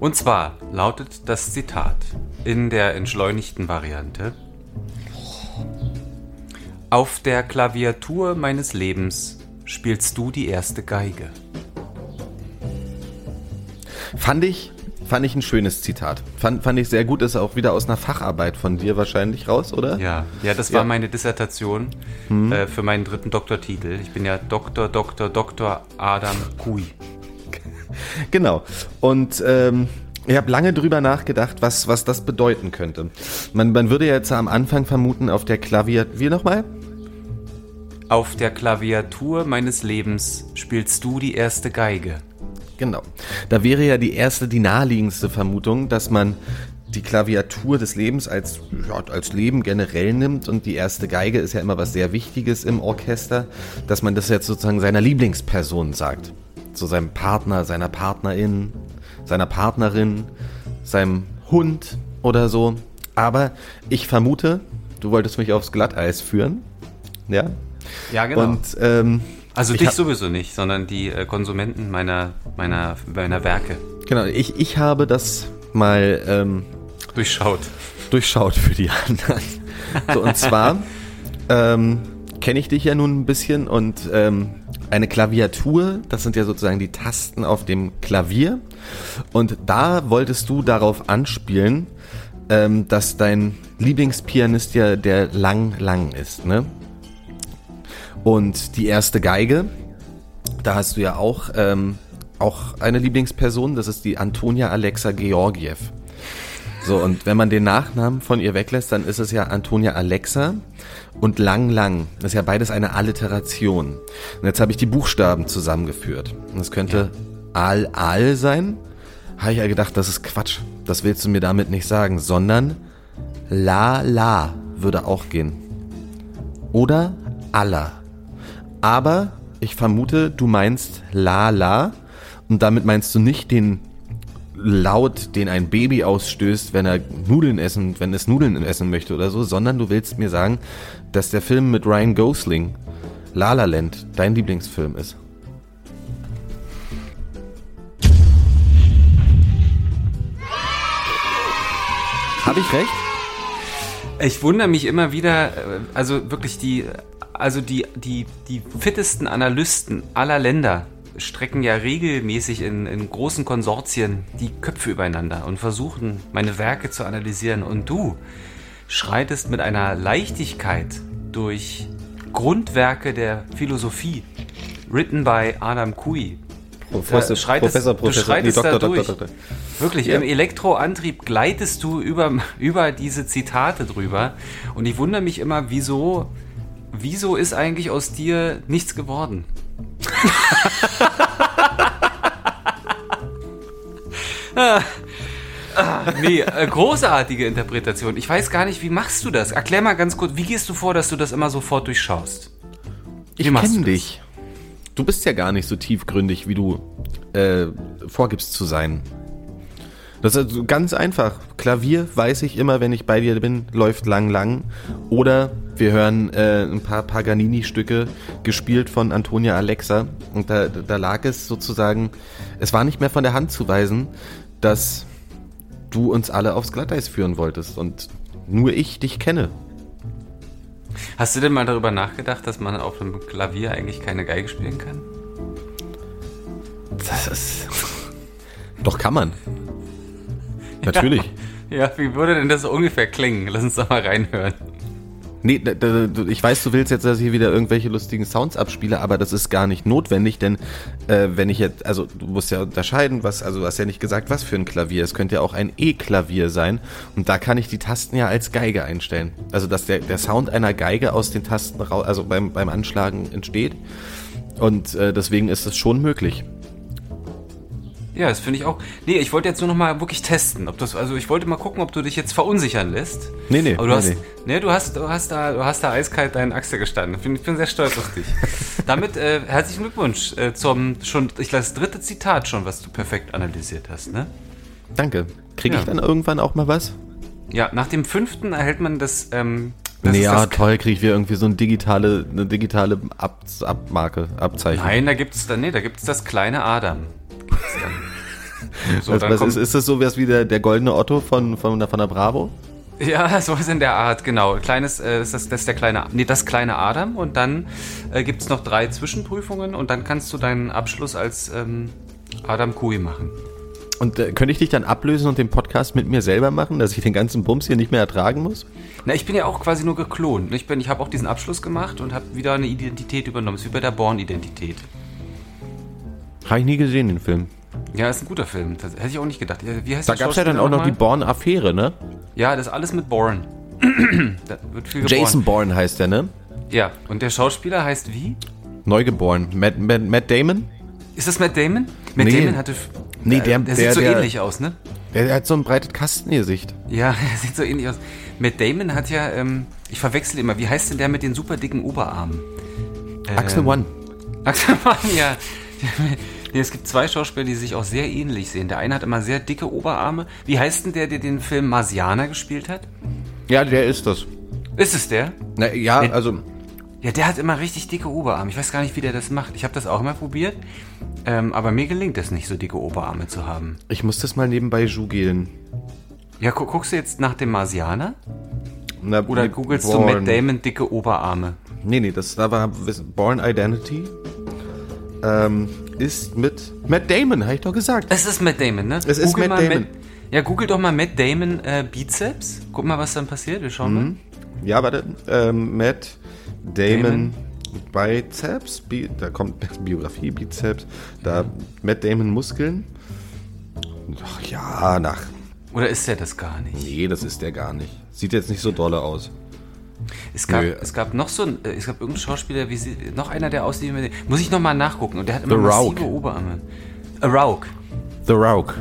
Und zwar lautet das Zitat in der entschleunigten Variante. Auf der Klaviatur meines Lebens spielst du die erste Geige. Fand ich, fand ich ein schönes Zitat. Fand, fand ich sehr gut, ist auch wieder aus einer Facharbeit von dir wahrscheinlich raus, oder? Ja, ja, das war Ja. meine Dissertation äh, für meinen dritten Doktortitel. Ich bin ja Doktor, Doktor, Doktor Adam Kui. Genau. Und ähm, ich habe lange drüber nachgedacht, was, was das bedeuten könnte. Man, man würde jetzt am Anfang vermuten, auf der Klaviatur. Wie nochmal? Auf der Klaviatur meines Lebens spielst du die erste Geige. Genau. Da wäre ja die erste, die naheliegendste Vermutung, dass man die Klaviatur des Lebens als, ja, als Leben generell nimmt und die erste Geige ist ja immer was sehr Wichtiges im Orchester, dass man das jetzt sozusagen seiner Lieblingsperson sagt. Zu seinem Partner, seiner Partnerin, seiner Partnerin, seinem Hund oder so. Aber ich vermute, du wolltest mich aufs Glatteis führen. Ja. Ja, genau. Und ähm, also ich dich sowieso nicht, sondern die äh, Konsumenten meiner, meiner, meiner Werke genau, ich, ich habe das mal ähm, durchschaut. durchschaut für die anderen. So, und zwar ähm, kenne ich dich ja nun ein bisschen und ähm, eine Klaviatur, das sind ja sozusagen die Tasten auf dem Klavier. Und da wolltest du darauf anspielen, ähm, dass dein Lieblingspianist ja der Lang Lang ist, ne? Und die erste Geige, da hast du ja auch, ähm, auch eine Lieblingsperson, das ist die Antonia Alexa Georgiev. So, und wenn man den Nachnamen von ihr weglässt, dann ist es ja Antonia Alexa und Lang Lang. Das ist ja beides eine Alliteration. Und jetzt habe ich die Buchstaben zusammengeführt. Und es könnte Al Al sein. Habe ich ja gedacht, das ist Quatsch. Das willst du mir damit nicht sagen, sondern La La würde auch gehen. Oder Allah. Aber ich vermute, du meinst La La und damit meinst du nicht den Laut, den ein Baby ausstößt, wenn er Nudeln essen, wenn es Nudeln essen möchte oder so, sondern du willst mir sagen, dass der Film mit Ryan Gosling, La La Land, dein Lieblingsfilm ist. Habe ich recht? Ich wundere mich immer wieder, äh, also wirklich die, also die, die, die fittesten Analysten aller Länder strecken ja regelmäßig in, in großen Konsortien die Köpfe übereinander und versuchen, meine Werke zu analysieren. Und du schreitest mit einer Leichtigkeit durch Grundwerke der Philosophie, written by Adam Kui. Professor, Ja, schreitest- Professor, du Professor, schreitest da durch. Doktor. Wirklich, Ja. im Elektroantrieb gleitest du über, über diese Zitate drüber. Und ich wundere mich immer, wieso, wieso ist eigentlich aus dir nichts geworden? Ah, ah, nee, äh, großartige Interpretation. Ich weiß gar nicht, wie machst du das? Erklär mal ganz kurz, wie gehst du vor, dass du das immer sofort durchschaust? Ich Wie machst kenne dich. Du bist ja gar nicht so tiefgründig, wie du äh, vorgibst zu sein. Das ist also ganz einfach. Klavier weiß ich immer, wenn ich bei dir bin, läuft lang, lang. Oder Wir hören äh, ein paar Paganini-Stücke, gespielt von Antonia Alexa. Und da, da lag es sozusagen, es war nicht mehr von der Hand zu weisen, dass du uns alle aufs Glatteis führen wolltest und nur ich dich kenne. Hast du denn mal darüber nachgedacht, dass man auf einem Klavier eigentlich keine Geige spielen kann? Das ist. Doch kann man. Natürlich. Ja, wie würde denn das ungefähr klingen? Lass uns doch mal reinhören. Nee, ich weiß, du willst jetzt, dass ich hier wieder irgendwelche lustigen Sounds abspiele, aber das ist gar nicht notwendig, denn äh, wenn ich jetzt, also du musst ja unterscheiden, was, also du hast ja nicht gesagt, was für ein Klavier. Es könnte ja auch ein E-Klavier sein und da kann ich die Tasten ja als Geige einstellen. Also dass der, der Sound einer Geige aus den Tasten raus, also beim, beim Anschlagen entsteht und äh, deswegen ist es schon möglich. Ja, das finde ich auch. Nee, ich wollte jetzt nur noch mal wirklich testen, ob das, also ich wollte mal gucken, ob du dich jetzt verunsichern lässt. Nee, nee, Aber du nee, hast, nee. nee, du hast, du hast da, du hast da eiskalt deinen Achse gestanden. Find, ich bin sehr stolz auf dich. Damit äh, herzlichen Glückwunsch äh, zum schon, ich glaube, das dritte Zitat schon, was du perfekt analysiert hast, ne? Danke. Kriege ich Ja. dann irgendwann auch mal was? Ja, nach dem fünften erhält man das, ähm, das ja, toll, kriege ich wieder irgendwie so eine digitale, eine digitale Ab Abmarke, Abzeichen. Nein, da gibt's dann, nee, da gibt's das kleine Adam. So, was, was ist, ist das so was wie der, der goldene Otto von, von, der- von der Bravo? Ja, sowas in der Art, genau. Kleines, äh, das, ist- das ist der kleine, nee, das kleine Adam und dann äh, gibt es noch drei Zwischenprüfungen und dann kannst du deinen Abschluss als ähm, Adam Kui machen. Und äh, könnte ich dich dann ablösen und den Podcast mit mir selber machen, dass ich den ganzen Bums hier nicht mehr ertragen muss? Na, ich bin ja auch quasi nur geklont. Ich, bin- ich habe auch diesen Abschluss gemacht und habe wieder eine Identität übernommen. ist wie bei der Born-Identität. Habe ich nie gesehen, den Film. Ja, ist ein guter Film. Das hätte ich auch nicht gedacht. Wie heißt Da gab es ja dann auch noch die nochmal? Born-Affäre, ne? Ja, das ist alles mit Born. Jason Bourne heißt der, ne? Ja, und der Schauspieler heißt wie? Neugeboren. Matt, Matt, Matt Damon? Ist das Matt Damon? Matt Nee. Damon hatte... Nee, der- der, der- sieht so der- ähnlich aus, ne? Der, der hat so ein breites Kastengesicht. Ja, er sieht so ähnlich aus. Matt Damon hat ja, ähm, ich verwechsel immer, wie heißt denn der mit den super dicken Oberarmen? Ähm, Axel One. Axel Mann, ja. Nee, es gibt zwei Schauspieler, die sich auch sehr ähnlich sehen. Der eine hat immer sehr dicke Oberarme. Wie heißt denn der, der den Film Marsianer gespielt hat? Ja, der ist das. Ist es der? Na, ja, Nee. also Ja, der hat immer richtig dicke Oberarme. Ich weiß gar nicht, wie der das macht. Ich habe das auch mal probiert. Ähm, aber mir gelingt es nicht, so dicke Oberarme zu haben. ich muss das mal nebenbei googeln. Ja, gu guckst du jetzt nach dem Marsianer? Na, Oder googelst du Bourne. Matt Damon dicke Oberarme? Nee, nee, das da war Born Identity. Ähm, ist mit Matt Damon, habe ich doch gesagt. Es ist Matt Damon, ne? Es ist Google Matt mal Damon. ja, google doch mal Matt Damon äh, Bizeps. Guck mal, was dann passiert. Wir schauen mal. Ja, warte. Ähm, Matt Damon, Damon. Bizeps. Bi da kommt Biografie, Bizeps. Da Matt Damon Muskeln. Ach ja, nach. Oder ist der das gar nicht? Nee, das ist der gar nicht. Sieht jetzt nicht so dolle aus. Es gab, Nö. es gab noch so ein, äh, es gab irgendeinen Schauspieler, wie sie, noch einer, der aussieht. Muss ich nochmal nachgucken. Und der hat immer The massive Rock. Oberarme. A Rock. The Rock.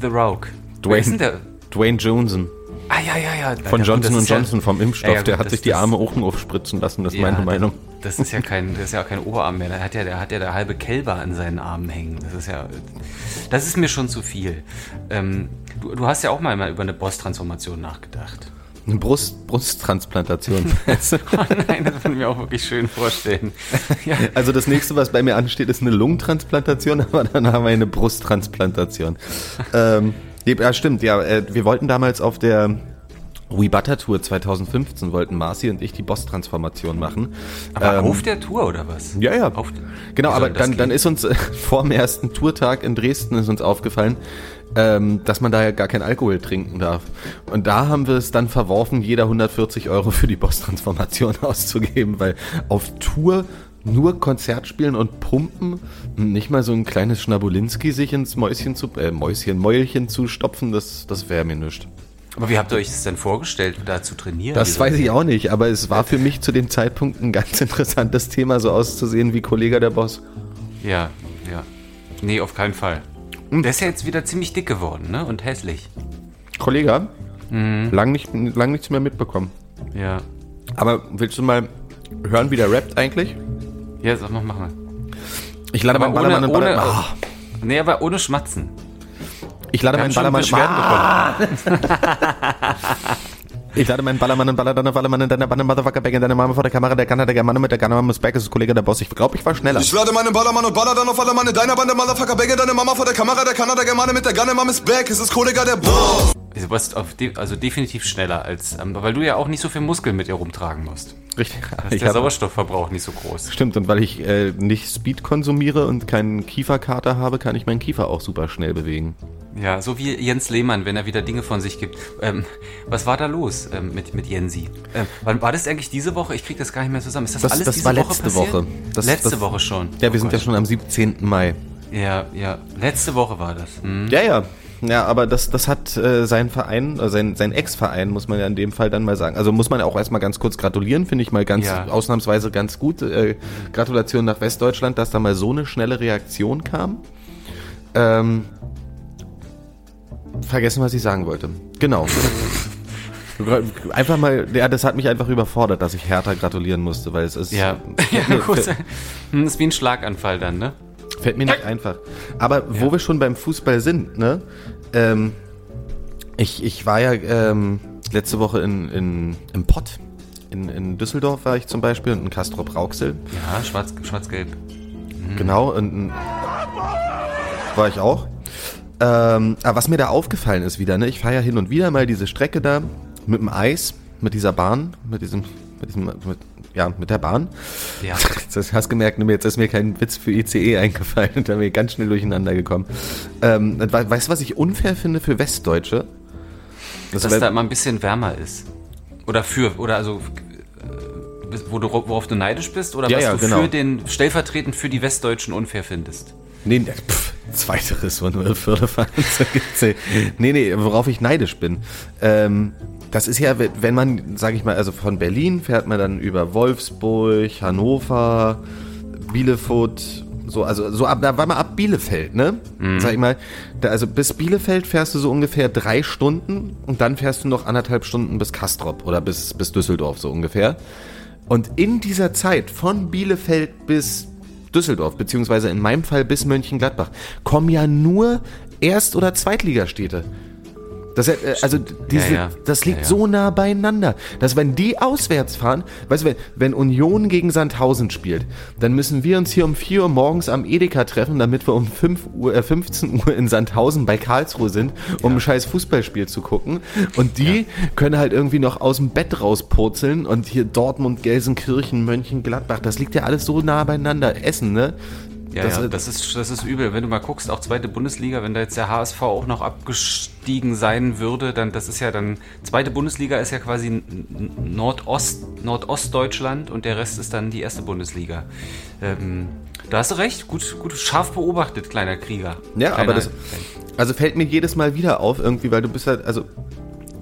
The Rock. Wer ist denn Dwayne, der? Dwayne Johnson. Ah, ja, ja, ja. Von Ja, gut, Johnson das ist ja- Johnson vom Impfstoff. Ja, ja, der gut, hat das- sich die das- Arme auch aufspritzen lassen, das ist meine Meinung. Das ist ja kein, das ist ja kein Oberarm mehr. Der hat ja, der hat ja der halbe Kälber an seinen Armen hängen. Das ist ja, das ist mir schon zu viel. Ähm, du, du hast ja auch mal über eine Boss-Transformation nachgedacht. Eine Brust, Brusttransplantation. Oh nein, das würde ich mir auch wirklich schön vorstellen. Ja, Also das nächste, was bei mir ansteht, ist eine Lungentransplantation, aber dann haben wir eine Brusttransplantation. ähm, ja, stimmt, ja. Äh, wir wollten damals auf der We Butter Tour 2015 wollten Marci und ich die Boss-Transformation machen. aber Ähm, auf der Tour oder was? Ja, ja. Auf, Genau, aber dann, dann ist uns äh, vor dem ersten Tourtag in Dresden ist uns aufgefallen, ähm, dass man da ja gar kein Alkohol trinken darf. Und da haben wir es dann verworfen, jeder 140 Euro für die Boss-Transformation auszugeben, weil auf Tour nur Konzert spielen und pumpen, nicht mal so ein kleines Schnabulinski sich ins Mäuschen zu, äh, Mäuschen, Mäulchen zu stopfen, das, das wäre mir nichts. aber wie habt ihr euch das denn vorgestellt, da zu trainieren? Das Wieso? weiß ich auch nicht, aber es war für mich zu dem Zeitpunkt ein ganz interessantes Thema, so auszusehen wie Kollege der Boss. Ja, ja. Nee, auf keinen Fall. Der ist ja jetzt wieder ziemlich dick geworden, ne? Und hässlich. Kollege, lang, nicht, lang nichts mehr mitbekommen. Ja. Aber willst du mal hören, wie der rappt eigentlich? Ja, sag mal, mach mal. Ich lade Aber meinen Ballermann ohne, und ohne, Ballermann. Ah, Nee, aber ohne Schmatzen. ich lade meinen haben schon Ballermann. Ich lade meinen Ballermann und baller dann Ballermann in deiner Banne Motherfucker back in deine Mama vor der Kamera, der kann der Mann mit der Gunner ist back, ist Kollege der Boss. Ich glaube, ich war schneller. Ich lade meinen Ballermann und baller dann auf alle Mann in deiner Bande, Motherfucker, bänge deine Mama vor der Kamera, der Kanada Germane mit der Gunner, Mom ist back, es ist Kollege der Boss. Du warst also definitiv schneller als, ähm, weil du ja auch nicht so viel Muskeln mit dir rumtragen musst. Richtig. Ist der Sauerstoffverbrauch nicht so groß. Stimmt, und weil ich äh, nicht Speed konsumiere und keinen Kieferkater habe, kann ich meinen Kiefer auch super schnell bewegen. Ja, so wie Jens Lehmann, wenn er wieder Dinge von sich gibt. Ähm, was war da los ähm, mit, mit Jensi? Ähm, wann war das eigentlich diese Woche? Ich krieg das gar nicht mehr zusammen. Ist das, Das- alles das diese war Woche letzte passiert? Woche. Das- letzte das- Woche schon. Ja, wir Oh sind ja Gott. schon am 17. Mai. Ja, ja, letzte Woche war das. Hm. Ja, ja. Ja, aber das, das hat äh, sein Verein, äh, sein, sein Ex-Verein, muss man ja in dem Fall dann mal sagen. Also muss man auch erstmal ganz kurz gratulieren, finde ich mal ganz Ja. ausnahmsweise ganz gut. Äh, Gratulation nach Westdeutschland, dass da mal so eine schnelle Reaktion kam. Ähm, vergessen, was ich sagen wollte. Genau. Einfach mal, ja, das hat mich einfach überfordert, dass ich härter gratulieren musste, weil es ist. Ja, ja gut. fällt- Hm, ist wie ein Schlaganfall dann, ne? Fällt mir nicht einfach. Aber wo wir schon beim Fußball sind, ne? Ähm, ich, ich war ja ähm, letzte Woche in, in, im Pott. In, in Düsseldorf war ich zum Beispiel und in Castrop Rauxel. Ja, schwarz, schwarz-gelb. Genau, und in, war ich auch. Ähm, aber was mir da aufgefallen ist wieder, ne? Ich fahre ja hin und wieder mal diese Strecke da mit dem Eis, mit dieser Bahn, mit diesem, mit diesem, mit, ja, mit der Bahn. Ja. Das hast gemerkt, ne, jetzt ist mir kein Witz für ICE eingefallen und da bin ich ganz schnell durcheinander gekommen. Ähm, we- weißt du, was ich unfair finde für Westdeutsche? Das Dass wär- da immer ein bisschen wärmer ist. Oder für, oder also, äh, wo du, worauf du neidisch bist? Oder Ja, was ja, du genau. für den, stellvertretend für die Westdeutschen unfair findest? Nee, nee, pff, zweiteres, wo nur Vierte fahren. so gibt's ja. Nee, nee, worauf ich neidisch bin. Ähm, das ist ja, wenn man, sag ich mal, also von Berlin fährt man dann über Wolfsburg, Hannover, Bielefeld, so, also so ab, da war man ab Bielefeld, ne? Sag ich mal, da, also bis Bielefeld fährst du so ungefähr drei Stunden und dann fährst du noch anderthalb Stunden bis Kastrop oder bis, bis Düsseldorf so ungefähr. Und in dieser Zeit von Bielefeld bis Düsseldorf, beziehungsweise in meinem Fall bis Mönchengladbach, kommen ja nur Erst- oder Zweitligastädte. Das, äh, also diese, ja. das liegt Ja, ja. so nah beieinander, dass wenn die auswärts fahren, weißt du, wenn, wenn Union gegen Sandhausen spielt, dann müssen wir uns hier um 4 Uhr morgens am Edeka treffen, damit wir um 5 Uhr, äh, 15 Uhr in Sandhausen bei Karlsruhe sind, um ein scheiß Fußballspiel zu gucken. Und die können halt irgendwie noch aus dem Bett rauspurzeln und hier Dortmund, Gelsenkirchen, Mönchengladbach, das liegt ja alles so nah beieinander. Essen, ne? Ja, Das, ja, das, ist, das ist übel. Wenn du mal guckst, auch zweite Bundesliga, wenn da jetzt der HSV auch noch abgestiegen sein würde, dann das ist ja dann, zweite Bundesliga ist ja quasi Nordost, Nordostdeutschland und der Rest ist dann die erste Bundesliga. Ähm, da hast du recht, gut, gut, scharf beobachtet, kleiner Krieger. Ja, Kleiner- aber das, also fällt mir jedes Mal wieder auf, irgendwie, weil du bist halt, also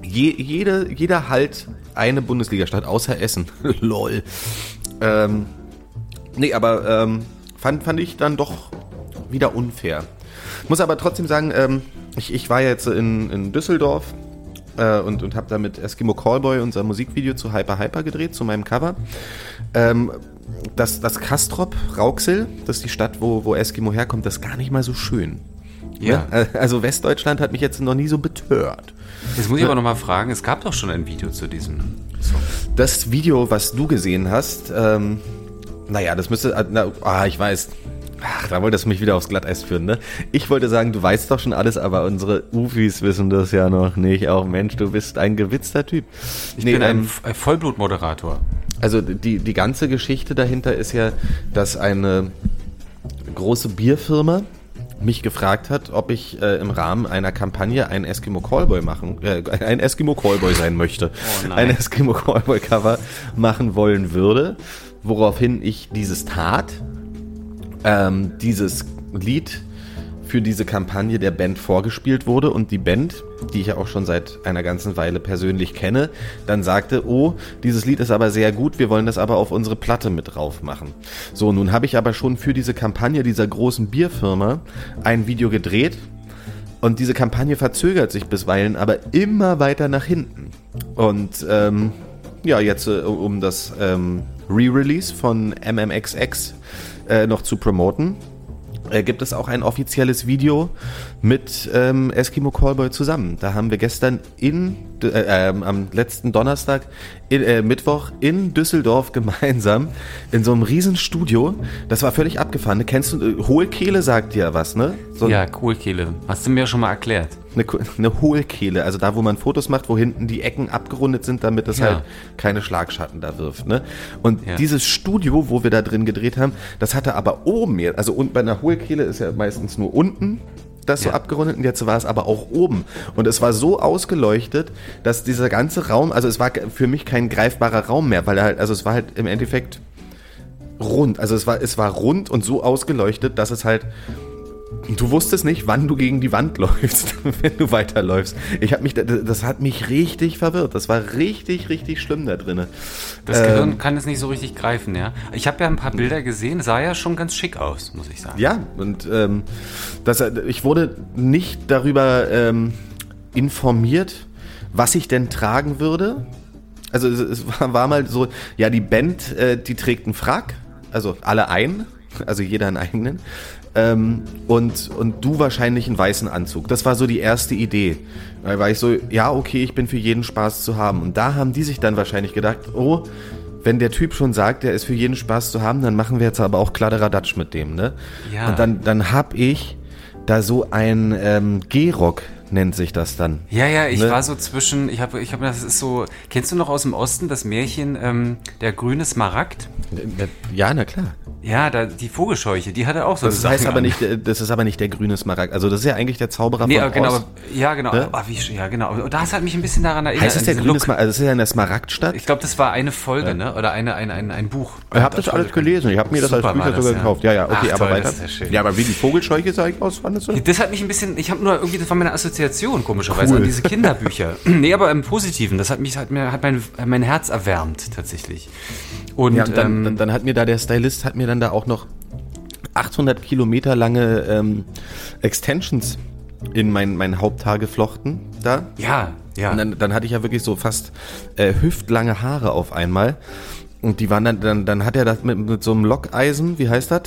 je, jede, jeder halt eine Bundesliga-Stadt, außer Essen. Lol. Ähm, nee, aber ähm, fand, fand ich dann doch wieder unfair. Muss aber trotzdem sagen, ähm, ich, ich war jetzt in, in Düsseldorf äh, und, und habe da mit Eskimo Callboy unser Musikvideo zu Hyper Hyper gedreht, zu meinem Cover. Ähm, das, das Kastrop, Rauxel, das ist die Stadt, wo, wo Eskimo herkommt, das ist gar nicht mal so schön. Ja. Ne? Also Westdeutschland hat mich jetzt noch nie so betört. Jetzt muss ich aber nochmal fragen, es gab doch schon ein Video zu diesem Song. Das Video, was du gesehen hast, ähm, naja, das müsste, äh, na, ah, ich weiß. Ach, da wolltest du mich wieder aufs Glatteis führen, ne? Ich wollte sagen, du weißt doch schon alles, aber unsere Ufis wissen das ja noch nicht. Auch Mensch, du bist ein gewitzter Typ. Ich Nee, bin ein ähm, ein Vollblutmoderator. Also die, die ganze Geschichte dahinter ist ja, dass eine große Bierfirma mich gefragt hat, ob ich äh, im Rahmen einer Kampagne ein Eskimo Callboy machen, äh, ein Eskimo Callboy sein möchte, Oh ein Eskimo Callboy Cover machen wollen würde, woraufhin ich dieses tat, ähm, dieses Lied für diese Kampagne der Band vorgespielt wurde und die Band, die ich ja auch schon seit einer ganzen Weile persönlich kenne, dann sagte, oh, dieses Lied ist aber sehr gut, wir wollen das aber auf unsere Platte mit drauf machen. So, nun habe ich aber schon für diese Kampagne dieser großen Bierfirma ein Video gedreht und diese Kampagne verzögert sich bisweilen aber immer weiter nach hinten. Und ähm, ja, jetzt äh, um das ähm, Re-Release von MMXX äh, noch zu promoten, äh, gibt es auch ein offizielles Video mit ähm, Eskimo Callboy zusammen. Da haben wir gestern in, äh, ähm, am letzten Donnerstag, in, äh, Mittwoch in Düsseldorf gemeinsam in so einem riesen Studio. Das war völlig abgefahren. Kennst du, äh, Hohlkehle sagt dir was, ne? So Ja, Kohlkehle. Hast du mir schon mal erklärt. eine, eine Hohlkehle, also da, wo man Fotos macht, wo hinten die Ecken abgerundet sind, damit es Ja. halt keine Schlagschatten da wirft. Ne? Und Ja. dieses Studio, wo wir da drin gedreht haben, das hatte aber oben also und bei einer Hohlkehle ist ja meistens nur unten das so Ja. abgerundet und jetzt war es aber auch oben. Und es war so ausgeleuchtet, dass dieser ganze Raum, also es war für mich kein greifbarer Raum mehr, weil er halt, also es war halt im Endeffekt rund. Also es war, es war rund und so ausgeleuchtet, dass es halt Du wusstest nicht, wann du gegen die Wand läufst, wenn du weiterläufst. Ich habe mich, das hat mich richtig verwirrt. Das war richtig, richtig schlimm da drinnen. Das Gehirn kann es nicht so richtig greifen, ja. Ich habe ja ein paar Bilder gesehen, sah ja schon ganz schick aus, muss ich sagen. Ja, und ähm, das, ich wurde nicht darüber ähm, informiert, was ich denn tragen würde. Also es, es war, war mal so, ja, die Band, äh, die trägt einen Frack, also alle ein, also jeder einen eigenen. Ähm, und, und du wahrscheinlich einen weißen Anzug. Das war so die erste Idee. Da war ich so, ja, okay, ich bin für jeden Spaß zu haben. Und da haben die sich dann wahrscheinlich gedacht, oh, wenn der Typ schon sagt, der ist für jeden Spaß zu haben, dann machen wir jetzt aber auch Kladderadatsch mit dem, ne? Ja. Und dann, dann hab ich da so ein ähm, G-Rock, nennt sich das dann. Ja, ja, ich Ne? war so zwischen, ich habe, ich habe, das ist so, kennst du noch aus dem Osten das Märchen, ähm, der grüne Smaragd? Ja, na klar. Ja, da, die Vogelscheuche, die hatte auch so Das heißt Sachen aber an. nicht, äh, das ist aber nicht der grüne Smaragd. Also das ist ja eigentlich der Zauberer Nee, von genau, aber, ja, genau. Ne? Ah, wie, ja, genau. Und das hat mich ein bisschen daran erinnert. Heißt es an der grüne. Smaragd? Also das ist ja in der Smaragdstadt. Ich glaube, das war eine Folge, ne? Oder eine, ein, ein, ein Buch. Ich habe das alles gelesen. Ich habe mir das als Bücher das, sogar ja. gekauft. Ja, ja, okay, Ach, aber toll, weiter. das ja ja, aber wie die Vogelscheuche sah ich aus, fandest du? Das hat mich ein bisschen, ich habe nur irgendwie, das war meine Assoziation, komischerweise, Cool. an diese Kinderbücher. nee, aber im Positiven, das hat mich, hat mir, hat mein, mein Herz erwärmt, tatsächlich. Und, Ja, dann, ähm, dann, dann hat mir da der Stylist hat mir dann da auch noch 800 Kilometer lange ähm, Extensions in mein, mein Haupthaar geflochten da. ja, ja. Und dann, dann hatte ich ja wirklich so fast äh, hüftlange Haare auf einmal. Und die waren dann, dann, dann hat er das mit, mit so einem Lockeisen, wie heißt das?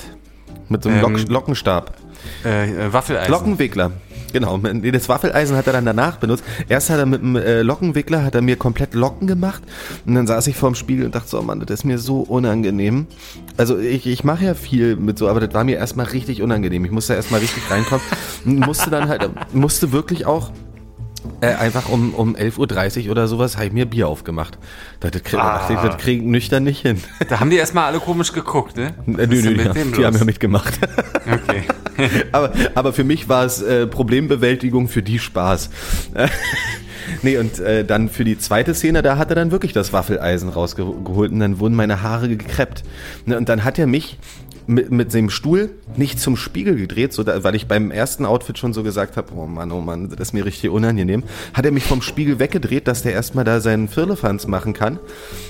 Mit so einem Ähm, Lock, Lockenstab. äh, äh, Waffeleisen. Lockenwickler. Genau, das Waffeleisen hat er dann danach benutzt. Erst hat er mit dem äh, Lockenwickler, hat er mir komplett Locken gemacht und dann saß ich vorm Spiegel und dachte so, oh Mann, das ist mir so unangenehm. Also ich, ich mache ja viel mit so, aber das war mir erstmal richtig unangenehm. Ich musste erstmal richtig reinkommen musste dann halt, musste wirklich auch äh, einfach um, um 11.30 Uhr oder sowas, habe ich mir Bier aufgemacht. Da das krieg, ich, das nüchtern nicht hin. Da haben die erstmal alle komisch geguckt, ne? Äh, nö, nö, die, dem die haben ja mitgemacht. Okay. aber, aber für mich war es äh, Problembewältigung, für die Spaß. nee, und äh, dann für die zweite Szene, da hat er dann wirklich das Waffeleisen rausgeholt und dann wurden meine Haare gekreppt. Ne, und dann hat er mich mit, mit dem Stuhl nicht zum Spiegel gedreht, so da, weil ich beim ersten Outfit schon so gesagt habe, oh Mann, oh Mann, das ist mir richtig unangenehm, hat er mich vom Spiegel weggedreht, dass der erstmal da seinen Firlefanz machen kann.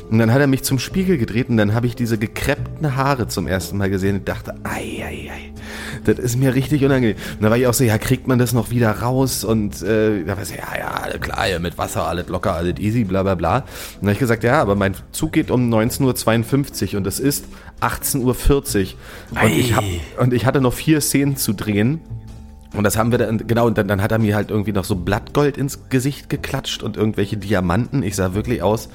Und dann hat er mich zum Spiegel gedreht und dann habe ich diese gekreppten Haare zum ersten Mal gesehen und dachte, ei, ei, ei, das ist mir richtig unangenehm. Und da war ich auch so, ja, kriegt man das noch wieder raus? Und äh, da war ich so, ja, ja, klar, ja, mit Wasser, alles locker, alles easy, bla bla bla. Und dann habe ich gesagt, ja, aber mein Zug geht um 19.52 Uhr und es ist 18.40 Uhr. Und ich, hab, und ich hatte noch vier Szenen zu drehen. Und das haben wir dann, genau, und dann, dann hat er mir halt irgendwie noch so Blattgold ins Gesicht geklatscht und irgendwelche Diamanten. Ich sah wirklich aus,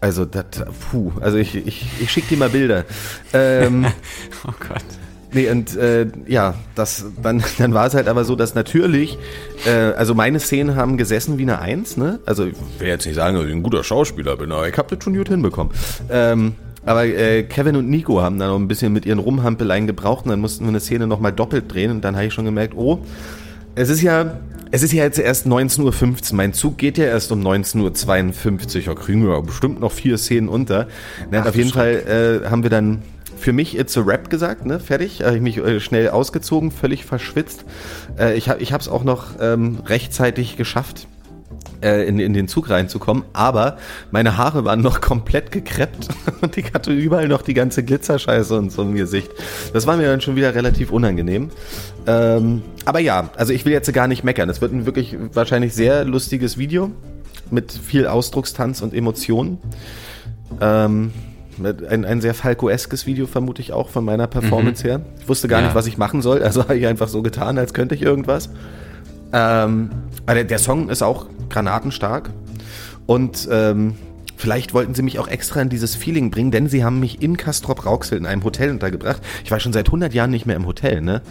also das, puh, also ich, ich, ich schick dir mal Bilder. Ähm, Oh Gott. Nee, und äh, ja, das, dann, dann war es halt aber so, dass natürlich, äh, also meine Szenen haben gesessen wie eine Eins, ne? Also ich will jetzt nicht sagen, dass ich ein guter Schauspieler bin, aber ich habe das schon gut hinbekommen. Ähm, aber äh, Kevin und Nico haben dann noch ein bisschen mit ihren Rumhampeleien gebraucht und dann mussten wir eine Szene nochmal doppelt drehen und dann habe ich schon gemerkt, oh, es ist ja, es ist ja jetzt erst 19.15 Uhr. Mein Zug geht ja erst um 19.52 Uhr. Da kriegen wir bestimmt noch vier Szenen unter. Na, auf jeden Fall äh, haben wir dann für mich It's a Rap gesagt, ne? Fertig. Habe ich mich äh, schnell ausgezogen, völlig verschwitzt. Äh, ich habe ich es auch noch ähm, rechtzeitig geschafft, äh, in, in den Zug reinzukommen, aber meine Haare waren noch komplett gekreppt und ich hatte überall noch die ganze Glitzerscheiße und so im Gesicht. Das war mir dann schon wieder relativ unangenehm. Ähm, aber ja, also ich will jetzt gar nicht meckern. Es wird ein wirklich wahrscheinlich sehr lustiges Video mit viel Ausdruckstanz und Emotionen. Ähm, ein, ein sehr Falco-eskes Video vermute ich auch von meiner Performance her. Ich wusste gar Ja. nicht, was ich machen soll, also habe ich einfach so getan, als könnte ich irgendwas. Ähm, aber der, der Song ist auch granatenstark und ähm, vielleicht wollten sie mich auch extra in dieses Feeling bringen, denn sie haben mich in Castrop-Rauxel in einem Hotel untergebracht. Ich war schon seit 100 Jahren nicht mehr im Hotel, ne?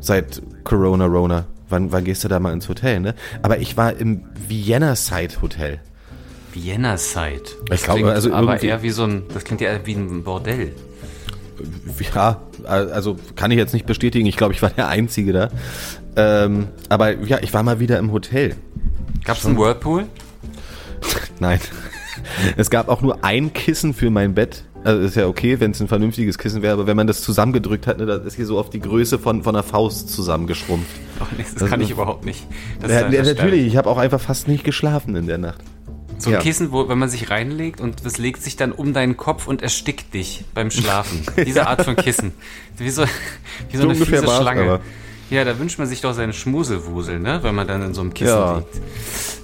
Seit Corona, Rona. Wann, wann gehst du da mal ins Hotel, ne? Aber ich war im Vienna Side Hotel. Vienna Side. Ich glaube, also aber eher wie so ein, das klingt ja wie ein Bordell. Ja, also kann ich jetzt nicht bestätigen. Ich glaube, ich war der Einzige da. Ähm, aber ja, ich war mal wieder im Hotel. Gab es einen Whirlpool? Nein. Es gab auch nur ein Kissen für mein Bett. Also ist ja okay, wenn es ein vernünftiges Kissen wäre, aber wenn man das zusammengedrückt hat, ne, das ist hier so auf die Größe von, von einer Faust zusammengeschrumpft. Oh, nee, das, Das kann ist- ich überhaupt nicht. Ja, ja, natürlich, ich habe auch einfach fast nicht geschlafen in der Nacht. So ein Ja. Kissen, wo, wenn man sich reinlegt und das legt sich dann um deinen Kopf und erstickt dich beim Schlafen. Diese Art von Kissen. Wie so, wie so, So eine fiese Schlange. aber. Ja, da wünscht man sich doch seine Schmuselwusel, ne? Wenn man dann in so einem Kissen Ja. liegt.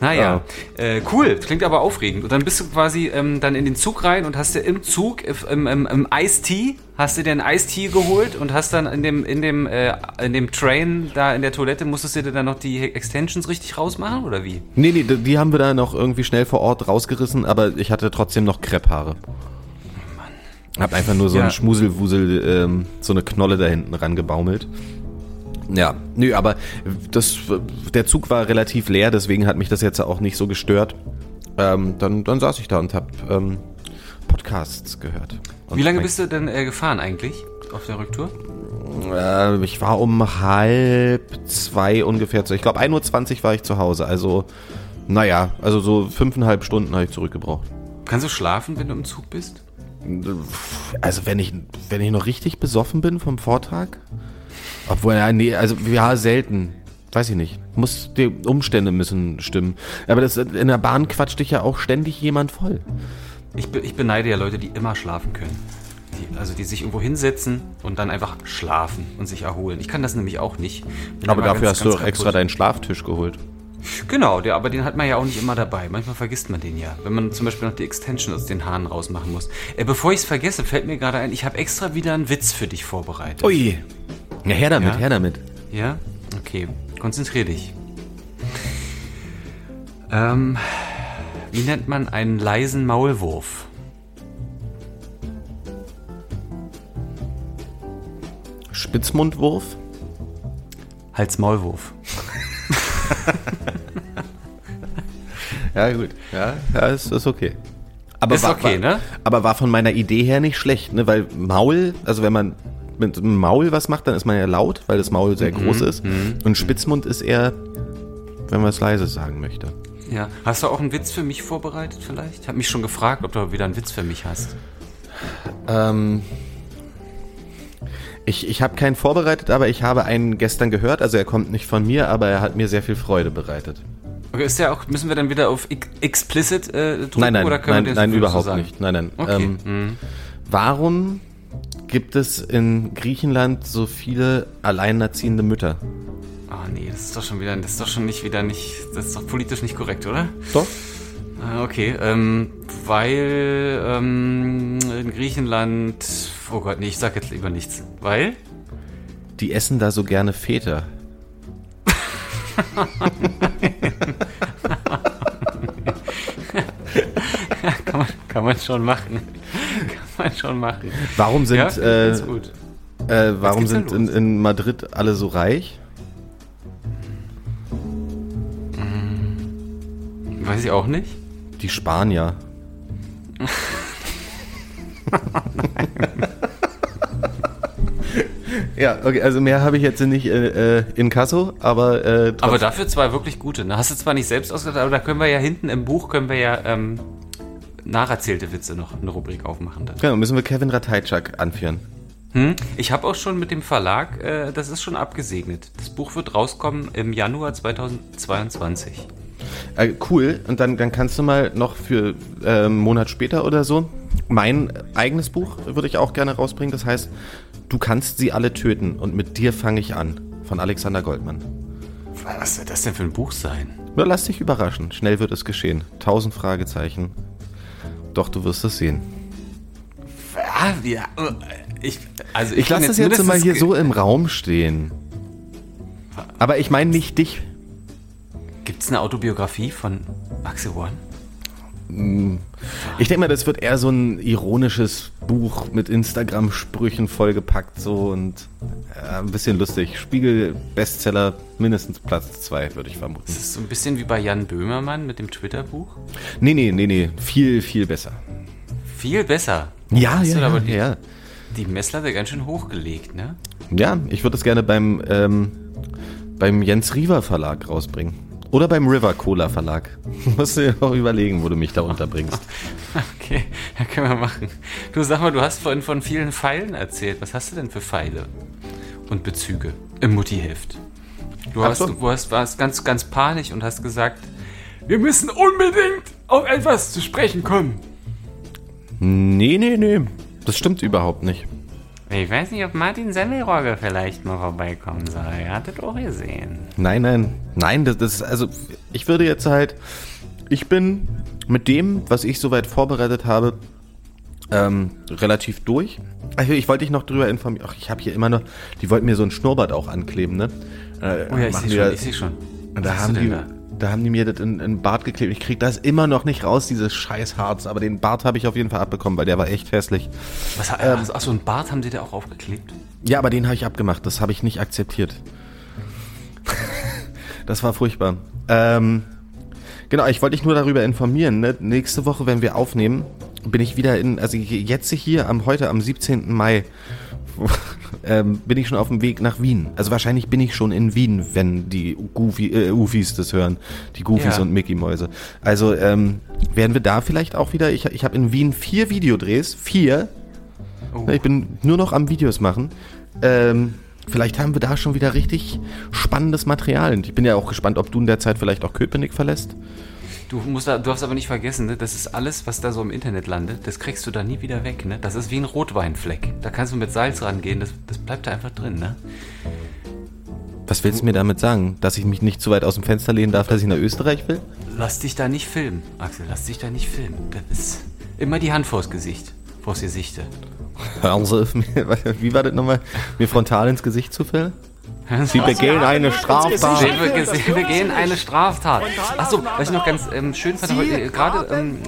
Naja, äh, cool. Klingt aber aufregend. Und dann bist du quasi ähm, dann in den Zug rein und hast dir im Zug, im, im, im Ice-Tea, hast dir den Ice-Tea geholt und hast dann in dem, in dem, äh, in dem Train da in der Toilette, musstest du dir dann noch die Extensions richtig rausmachen oder wie? Nee, nee, die die haben wir da noch irgendwie schnell vor Ort rausgerissen, aber ich hatte trotzdem noch Krepphaare. Hab einfach nur so Ja. einen Schmuselwusel, ähm, so eine Knolle da hinten rangebaumelt. Ja, nö, aber das, der Zug war relativ leer, deswegen hat mich das jetzt auch nicht so gestört. Ähm, dann, dann saß ich da und hab ähm, Podcasts gehört. Und Wie lange bist du denn äh, gefahren eigentlich auf der Rücktour? Äh, ich war um halb zwei ungefähr zu. Ich glaube, 1.20 Uhr war ich zu Hause. Also, naja, also so fünfeinhalb Stunden habe ich zurückgebraucht. Kannst du schlafen, wenn du im Zug bist? Also, wenn ich, wenn ich noch richtig besoffen bin vom Vortag? Obwohl, ja, nee, also, ja, selten. Weiß ich nicht. Muss, die Umstände müssen stimmen. Aber das, in der Bahn quatscht dich ja auch ständig jemand voll. Ich, be ich beneide ja Leute, die immer schlafen können. Die, also die sich irgendwo hinsetzen und dann einfach schlafen und sich erholen. Ich kann das nämlich auch nicht. Bin Aber dafür ganz, hast du ganz doch extra deinen Schlaftisch geholt. Genau, der, aber den hat man ja auch nicht immer dabei. Manchmal vergisst man den ja, wenn man zum Beispiel noch die Extension aus den Haaren rausmachen muss. Äh, bevor ich es vergesse, fällt mir gerade ein, ich habe extra wieder einen Witz für dich vorbereitet. Ui. Ja, her damit, Ja? her damit. Ja? Okay, konzentrier dich. Ähm, wie nennt man einen leisen Maulwurf? Spitzmundwurf? Hals-Maulwurf. Ja, gut. Ja, ja ist, ist okay. Aber Ist okay, ne? Aber war von meiner Idee her nicht schlecht, ne? Weil Maul, also wenn man mit dem Maul was macht, dann ist man ja laut, weil das Maul sehr groß Mhm, ist. Und Spitzmund ist eher, wenn man es leise sagen möchte. Ja. Hast du auch einen Witz für mich vorbereitet vielleicht? Ich habe mich schon gefragt, ob du wieder einen Witz für mich hast. Ähm, ich ich habe keinen vorbereitet, aber ich habe einen gestern gehört. Also er kommt nicht von mir, aber er hat mir sehr viel Freude bereitet. Okay, ist der auch, müssen wir dann wieder auf ex- explicit äh, drücken? Nein, nein, oder können nein, wir das nein, so überhaupt sagen? nicht. Nein, nein. Okay. Ähm, mhm. Warum gibt es in Griechenland so viele alleinerziehende Mütter? Ah nee, das ist doch schon wieder, das ist doch schon nicht wieder nicht, das ist doch politisch nicht korrekt, oder? Doch. Ah, Okay, ähm, weil ähm, in Griechenland, oh Gott, nee, ich sag jetzt lieber nichts. Weil? Die essen da so gerne Väter. Kann man, kann man schon machen. Man schon machen. Warum sind, ja, äh, äh, warum sind in, in Madrid alle so reich? Weiß ich auch nicht. Die Spanier. ja, okay, also mehr habe ich jetzt nicht äh, äh, in Kasso, aber äh, Aber dafür zwei wirklich gute. Ne? Hast du zwar nicht selbst ausgedacht, aber da können wir ja hinten im Buch, können wir ja ähm, nacherzählte Witze noch eine Rubrik aufmachen dann. genau, müssen wir Kevin Ratajczak anführen. Hm? Ich habe auch schon mit dem Verlag, äh, das ist schon abgesegnet. Das Buch wird rauskommen im Januar 2022. Äh, cool, und dann, dann kannst du mal noch für äh, einen Monat später oder so mein eigenes Buch würde ich auch gerne rausbringen. Das heißt, du kannst sie alle töten und mit dir fange ich an. Von Alexander Goldmann. Was soll das denn für ein Buch sein? Nur lass dich überraschen. Schnell wird es geschehen. Tausend Fragezeichen. Doch du wirst es sehen. Ja, Ich, also Ich kann lasse das jetzt mal mindestens hier so im Raum stehen. Aber ich meine nicht dich. Gibt's eine Autobiografie von Axel One? Ich denke mal, das wird eher so ein ironisches Buch mit Instagram-Sprüchen vollgepackt so und äh, ein bisschen lustig. Spiegel-Bestseller, mindestens Platz 2, würde ich vermuten. Das ist so ein bisschen wie bei Jan Böhmermann mit dem Twitter-Buch. Nee, nee, nee, nee, viel, viel besser. Viel besser. Ja, Hast ja, ja, aber die, ja. die Messlatte ganz schön hochgelegt, ne? Ja, ich würde es gerne beim, ähm, beim Jens Riewer Verlag rausbringen. Oder beim River Cola Verlag. Musst du dir auch überlegen, wo du mich da unterbringst. Okay, ja, können wir machen. Du sag mal, du hast vorhin von vielen Pfeilen erzählt. Was hast du denn für Pfeile und Bezüge im Muttiheft? Du, hast, du hast, warst ganz, ganz panisch und hast gesagt, wir müssen unbedingt auf etwas zu sprechen kommen. Nee, nee, nee. Das stimmt überhaupt nicht. Ich weiß nicht, ob Martin Semmelrogge vielleicht mal vorbeikommen soll. Er hat das auch gesehen. Nein, nein, nein, das, das ist, also, ich würde jetzt halt, ich bin mit dem, was ich soweit vorbereitet habe, ähm, relativ durch. Also ich wollte dich noch drüber informieren. Ach, ich habe hier immer noch, die wollten mir so ein Schnurrbart auch ankleben, ne? Äh, Oh ja, ich sehe schon, da- ich sehe schon. Und da haben die, denn da? haben die mir das in, in den Bart geklebt. Ich krieg das immer noch nicht raus, dieses scheiß Harz. Aber den Bart habe ich auf jeden Fall abbekommen, weil der war echt hässlich. Was, ähm, achso, ein Bart haben sie da auch aufgeklebt? Ja, aber den habe ich abgemacht. Das habe ich nicht akzeptiert. das war furchtbar. Ähm, genau, ich wollte dich nur darüber informieren. Ne? Nächste Woche, wenn wir aufnehmen, bin ich wieder in, also jetzt hier am heute am 17. Mai ähm, bin ich schon auf dem Weg nach Wien. Also wahrscheinlich bin ich schon in Wien, wenn die Goofy, äh, Ufis das hören, die Goofies Ja. und Mickey Mäuse. Also ähm, werden wir da vielleicht auch wieder. Ich, ich habe in Wien vier Videodrehs, vier. Oh. Ich bin nur noch am Videos machen. Ähm, vielleicht haben wir da schon wieder richtig spannendes Material. Und ich bin ja auch gespannt, ob du in der Zeit vielleicht auch Köpenick verlässt. Du, musst da, du darfst aber nicht vergessen, ne, das ist alles, was da so im Internet landet, das kriegst du da nie wieder weg. Ne? Das ist wie ein Rotweinfleck. Da kannst du mit Salz rangehen, das, das bleibt da einfach drin. Ne? Was willst du mir damit sagen? Dass ich mich nicht zu weit aus dem Fenster lehnen darf, dass ich nach Österreich will? Lass dich da nicht filmen, Axel, lass dich da nicht filmen. Das ist immer die Hand vors Gesicht, vors Gesichte. Hören Sie auf, mir- wie war das nochmal? Mir frontal ins Gesicht zu filmen? Sie begehen eine Straftat. Wir, wir, wir gehen eine Straftat. Achso, was ich noch ganz ähm, schön fand, heute, äh, gerade ähm,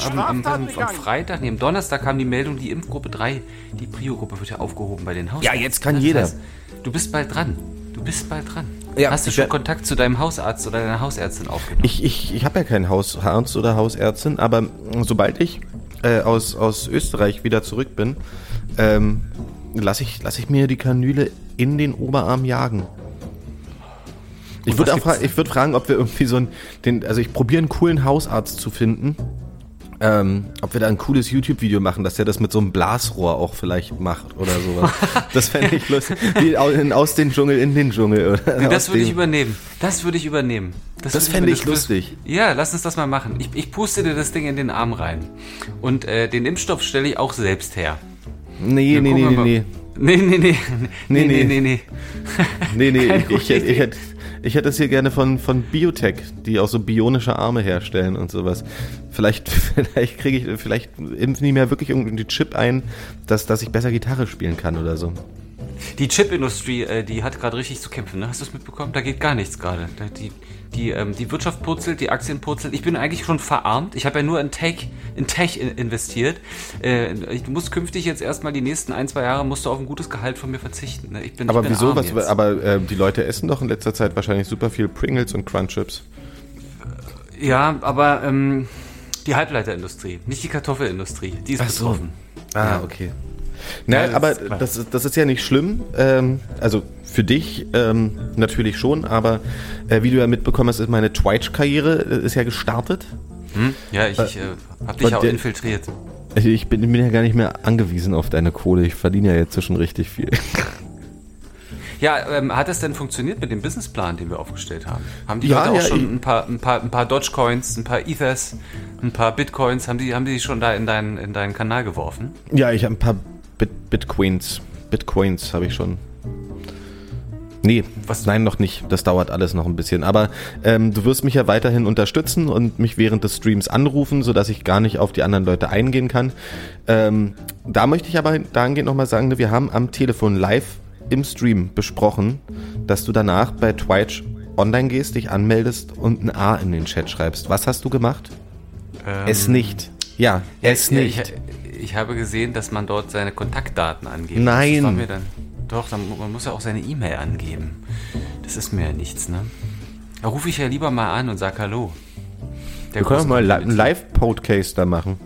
am, am, am, am Freitag, nee, am Donnerstag kam die Meldung, die Impfgruppe 3, die Prio-Gruppe wird ja aufgehoben bei den Hausärzten. Ja, jetzt kann Das jeder. heißt, du bist bald dran. Du bist bald dran. Ja, Hast du schon Kontakt zu deinem Hausarzt oder deiner Hausärztin aufgenommen? Ich, ich, ich habe ja keinen Hausarzt oder Hausärztin, aber sobald ich äh, aus, aus Österreich wieder zurück bin, ähm, lasse ich, lass ich mir die Kanüle in den Oberarm jagen. Ich würde fra ich würd fragen, ob wir irgendwie so einen, den, also ich probiere einen coolen Hausarzt zu finden. Ähm, ob wir da ein cooles YouTube-Video machen, dass der das mit so einem Blasrohr auch vielleicht macht oder sowas. Das fände ich lustig. Wie aus den Dschungel in den Dschungel. Oder das aus würde ich dem- übernehmen. Das würde ich übernehmen. Das würde fände ich das würde- lustig. Ja, lass uns das mal machen. Ich, ich puste dir das Ding in den Arm rein. Und äh, den Impfstoff stelle ich auch selbst her. Nee, nee, nee, nee, nee. Nee, nee, nee. Nee, nee, nee, nee. Nee, nee, ich, hätte- ich, hätte, ich hätte es hier gerne von, von Biotech, die auch so bionische Arme herstellen und sowas. Vielleicht, vielleicht kriege ich, vielleicht impfen die mir wirklich irgendwie die Chip ein, dass, dass ich besser Gitarre spielen kann oder so. Die Chipindustrie, äh, die hat gerade richtig zu kämpfen. Ne? Hast du es mitbekommen? Da geht gar nichts gerade. Die, die, ähm, die Wirtschaft purzelt, die Aktien purzeln. Ich bin eigentlich schon verarmt. Ich habe ja nur in Tech, in Tech in- investiert. Äh, ich muss künftig jetzt erstmal die nächsten ein, zwei Jahre musst du auf ein gutes Gehalt von mir verzichten. Ne? Ich bin, Aber ich bin wieso? arm Was, jetzt. aber äh, die Leute essen doch in letzter Zeit wahrscheinlich super viel Pringles und Crunchips. Ja, aber ähm, die Halbleiterindustrie, nicht die Kartoffelindustrie. Die ist Ach so. betroffen. Ah, okay. Na, aber das, ist- das ist ja nicht schlimm. Ähm, also für dich ähm, natürlich schon, aber äh, wie du ja mitbekommen hast, ist meine Twitch-Karriere äh, ist ja gestartet. Hm? Ja, ich, ich äh, hab dich auch der- infiltriert. Also Ich bin, bin ja gar nicht mehr angewiesen auf deine Kohle. Ich verdiene ja jetzt schon richtig viel. Ja, ähm, hat es denn funktioniert mit dem Businessplan, den wir aufgestellt haben? Haben die Ja, Leute auch ja, schon ein paar, ein paar, ein paar Dogecoins, ein paar Ethers, ein paar Bitcoins, haben die, haben die schon da in deinen, in deinen Kanal geworfen? Ja, ich habe ein paar Bit Bitcoins. Bitcoins habe ich schon. Nee, nein, noch nicht. Das dauert alles noch ein bisschen. Aber ähm, du wirst mich ja weiterhin unterstützen und mich während des Streams anrufen, sodass ich gar nicht auf die anderen Leute eingehen kann. Ähm, da möchte ich aber dahingehend nochmal sagen, wir haben am Telefon live im Stream besprochen, dass du danach bei Twitch online gehst, dich anmeldest und ein A in den Chat schreibst. Was hast du gemacht? es nicht. Ja, es Ähm, Ja, nicht. Ich, ich habe gesehen, dass man dort seine Kontaktdaten angeht. Nein. Das war mir dann, doch, dann, man muss ja auch seine E-Mail angeben. Das ist mir ja nichts, ne? Da rufe ich ja lieber mal an und sag Hallo. Der wir können doch mal li- einen Live-Podcast da machen.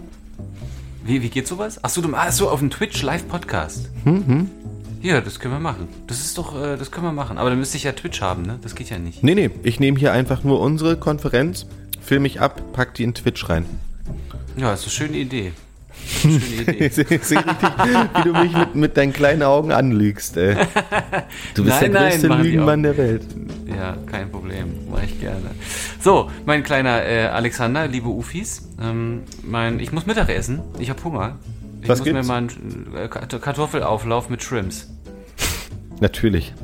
Wie, wie geht sowas? Achso, du, ach so, auf dem Twitch Live-Podcast. Mhm. Ja, das können wir machen. Das ist doch, äh, das können wir machen. Aber dann müsste ich ja Twitch haben, ne? Das geht ja nicht. Nee, nee, ich nehme hier einfach nur unsere Konferenz, film mich ab, pack die in Twitch rein. Ja, ist eine schöne Idee. Schöne Idee. Ich sehe seh richtig, wie du mich mit, mit deinen kleinen Augen anlügst, ey. Du bist Nein, der nein, größte die Lügenmann der Welt. Ja, kein Problem. Mache ich gerne. So, mein kleiner äh, Alexander, liebe Ufis, ähm, mein, ich muss Mittag essen. Ich habe Hunger. Ich Was muss gibt's? mir mal einen äh, Kart- Kartoffelauflauf mit Shrimps. Natürlich.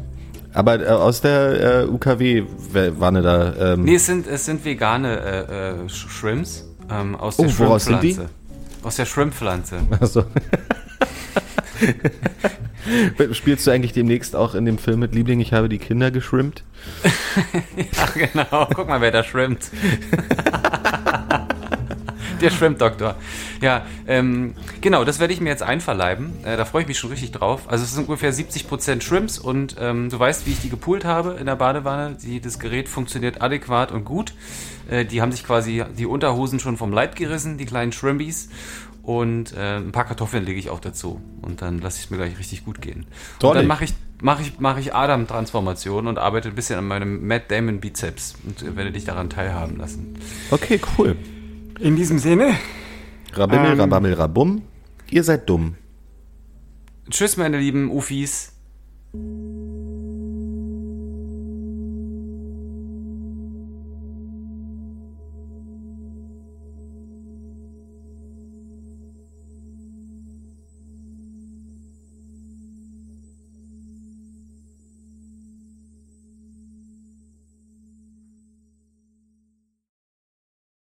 Aber äh, aus der äh, UKW-Wanne da. Ähm, Nee, es sind, es sind vegane äh, äh, Sh- Shrimps ähm, aus Oh, der woraus sind die? Aus der Shrimppflanze. Also. Spielst du eigentlich demnächst auch in dem Film mit Liebling, ich habe die Kinder geschrimpt? Ja, genau. Guck mal, wer da schwimmt. Der Schwimmdoktor. Ja, ähm, genau, das werde ich mir jetzt einverleiben. Äh, da freue ich mich schon richtig drauf. Also es sind ungefähr 70% Shrimps und ähm, du weißt, wie ich die gepoolt habe in der Badewanne. Die, das Gerät funktioniert adäquat und gut. Äh, die haben sich quasi die Unterhosen schon vom Leib gerissen, die kleinen Shrimpies. Und äh, ein paar Kartoffeln lege ich auch dazu. Und dann lasse ich es mir gleich richtig gut gehen. Toll. Und dann mache ich, mach ich, mach ich Adam-Transformation und arbeite ein bisschen an meinem Matt Damon-Bizeps und werde dich daran teilhaben lassen. Okay, cool. In diesem Sinne, Rabimmel, Ähm. rabammel, rabum. Ihr seid dumm. tschüss, meine lieben Ufis.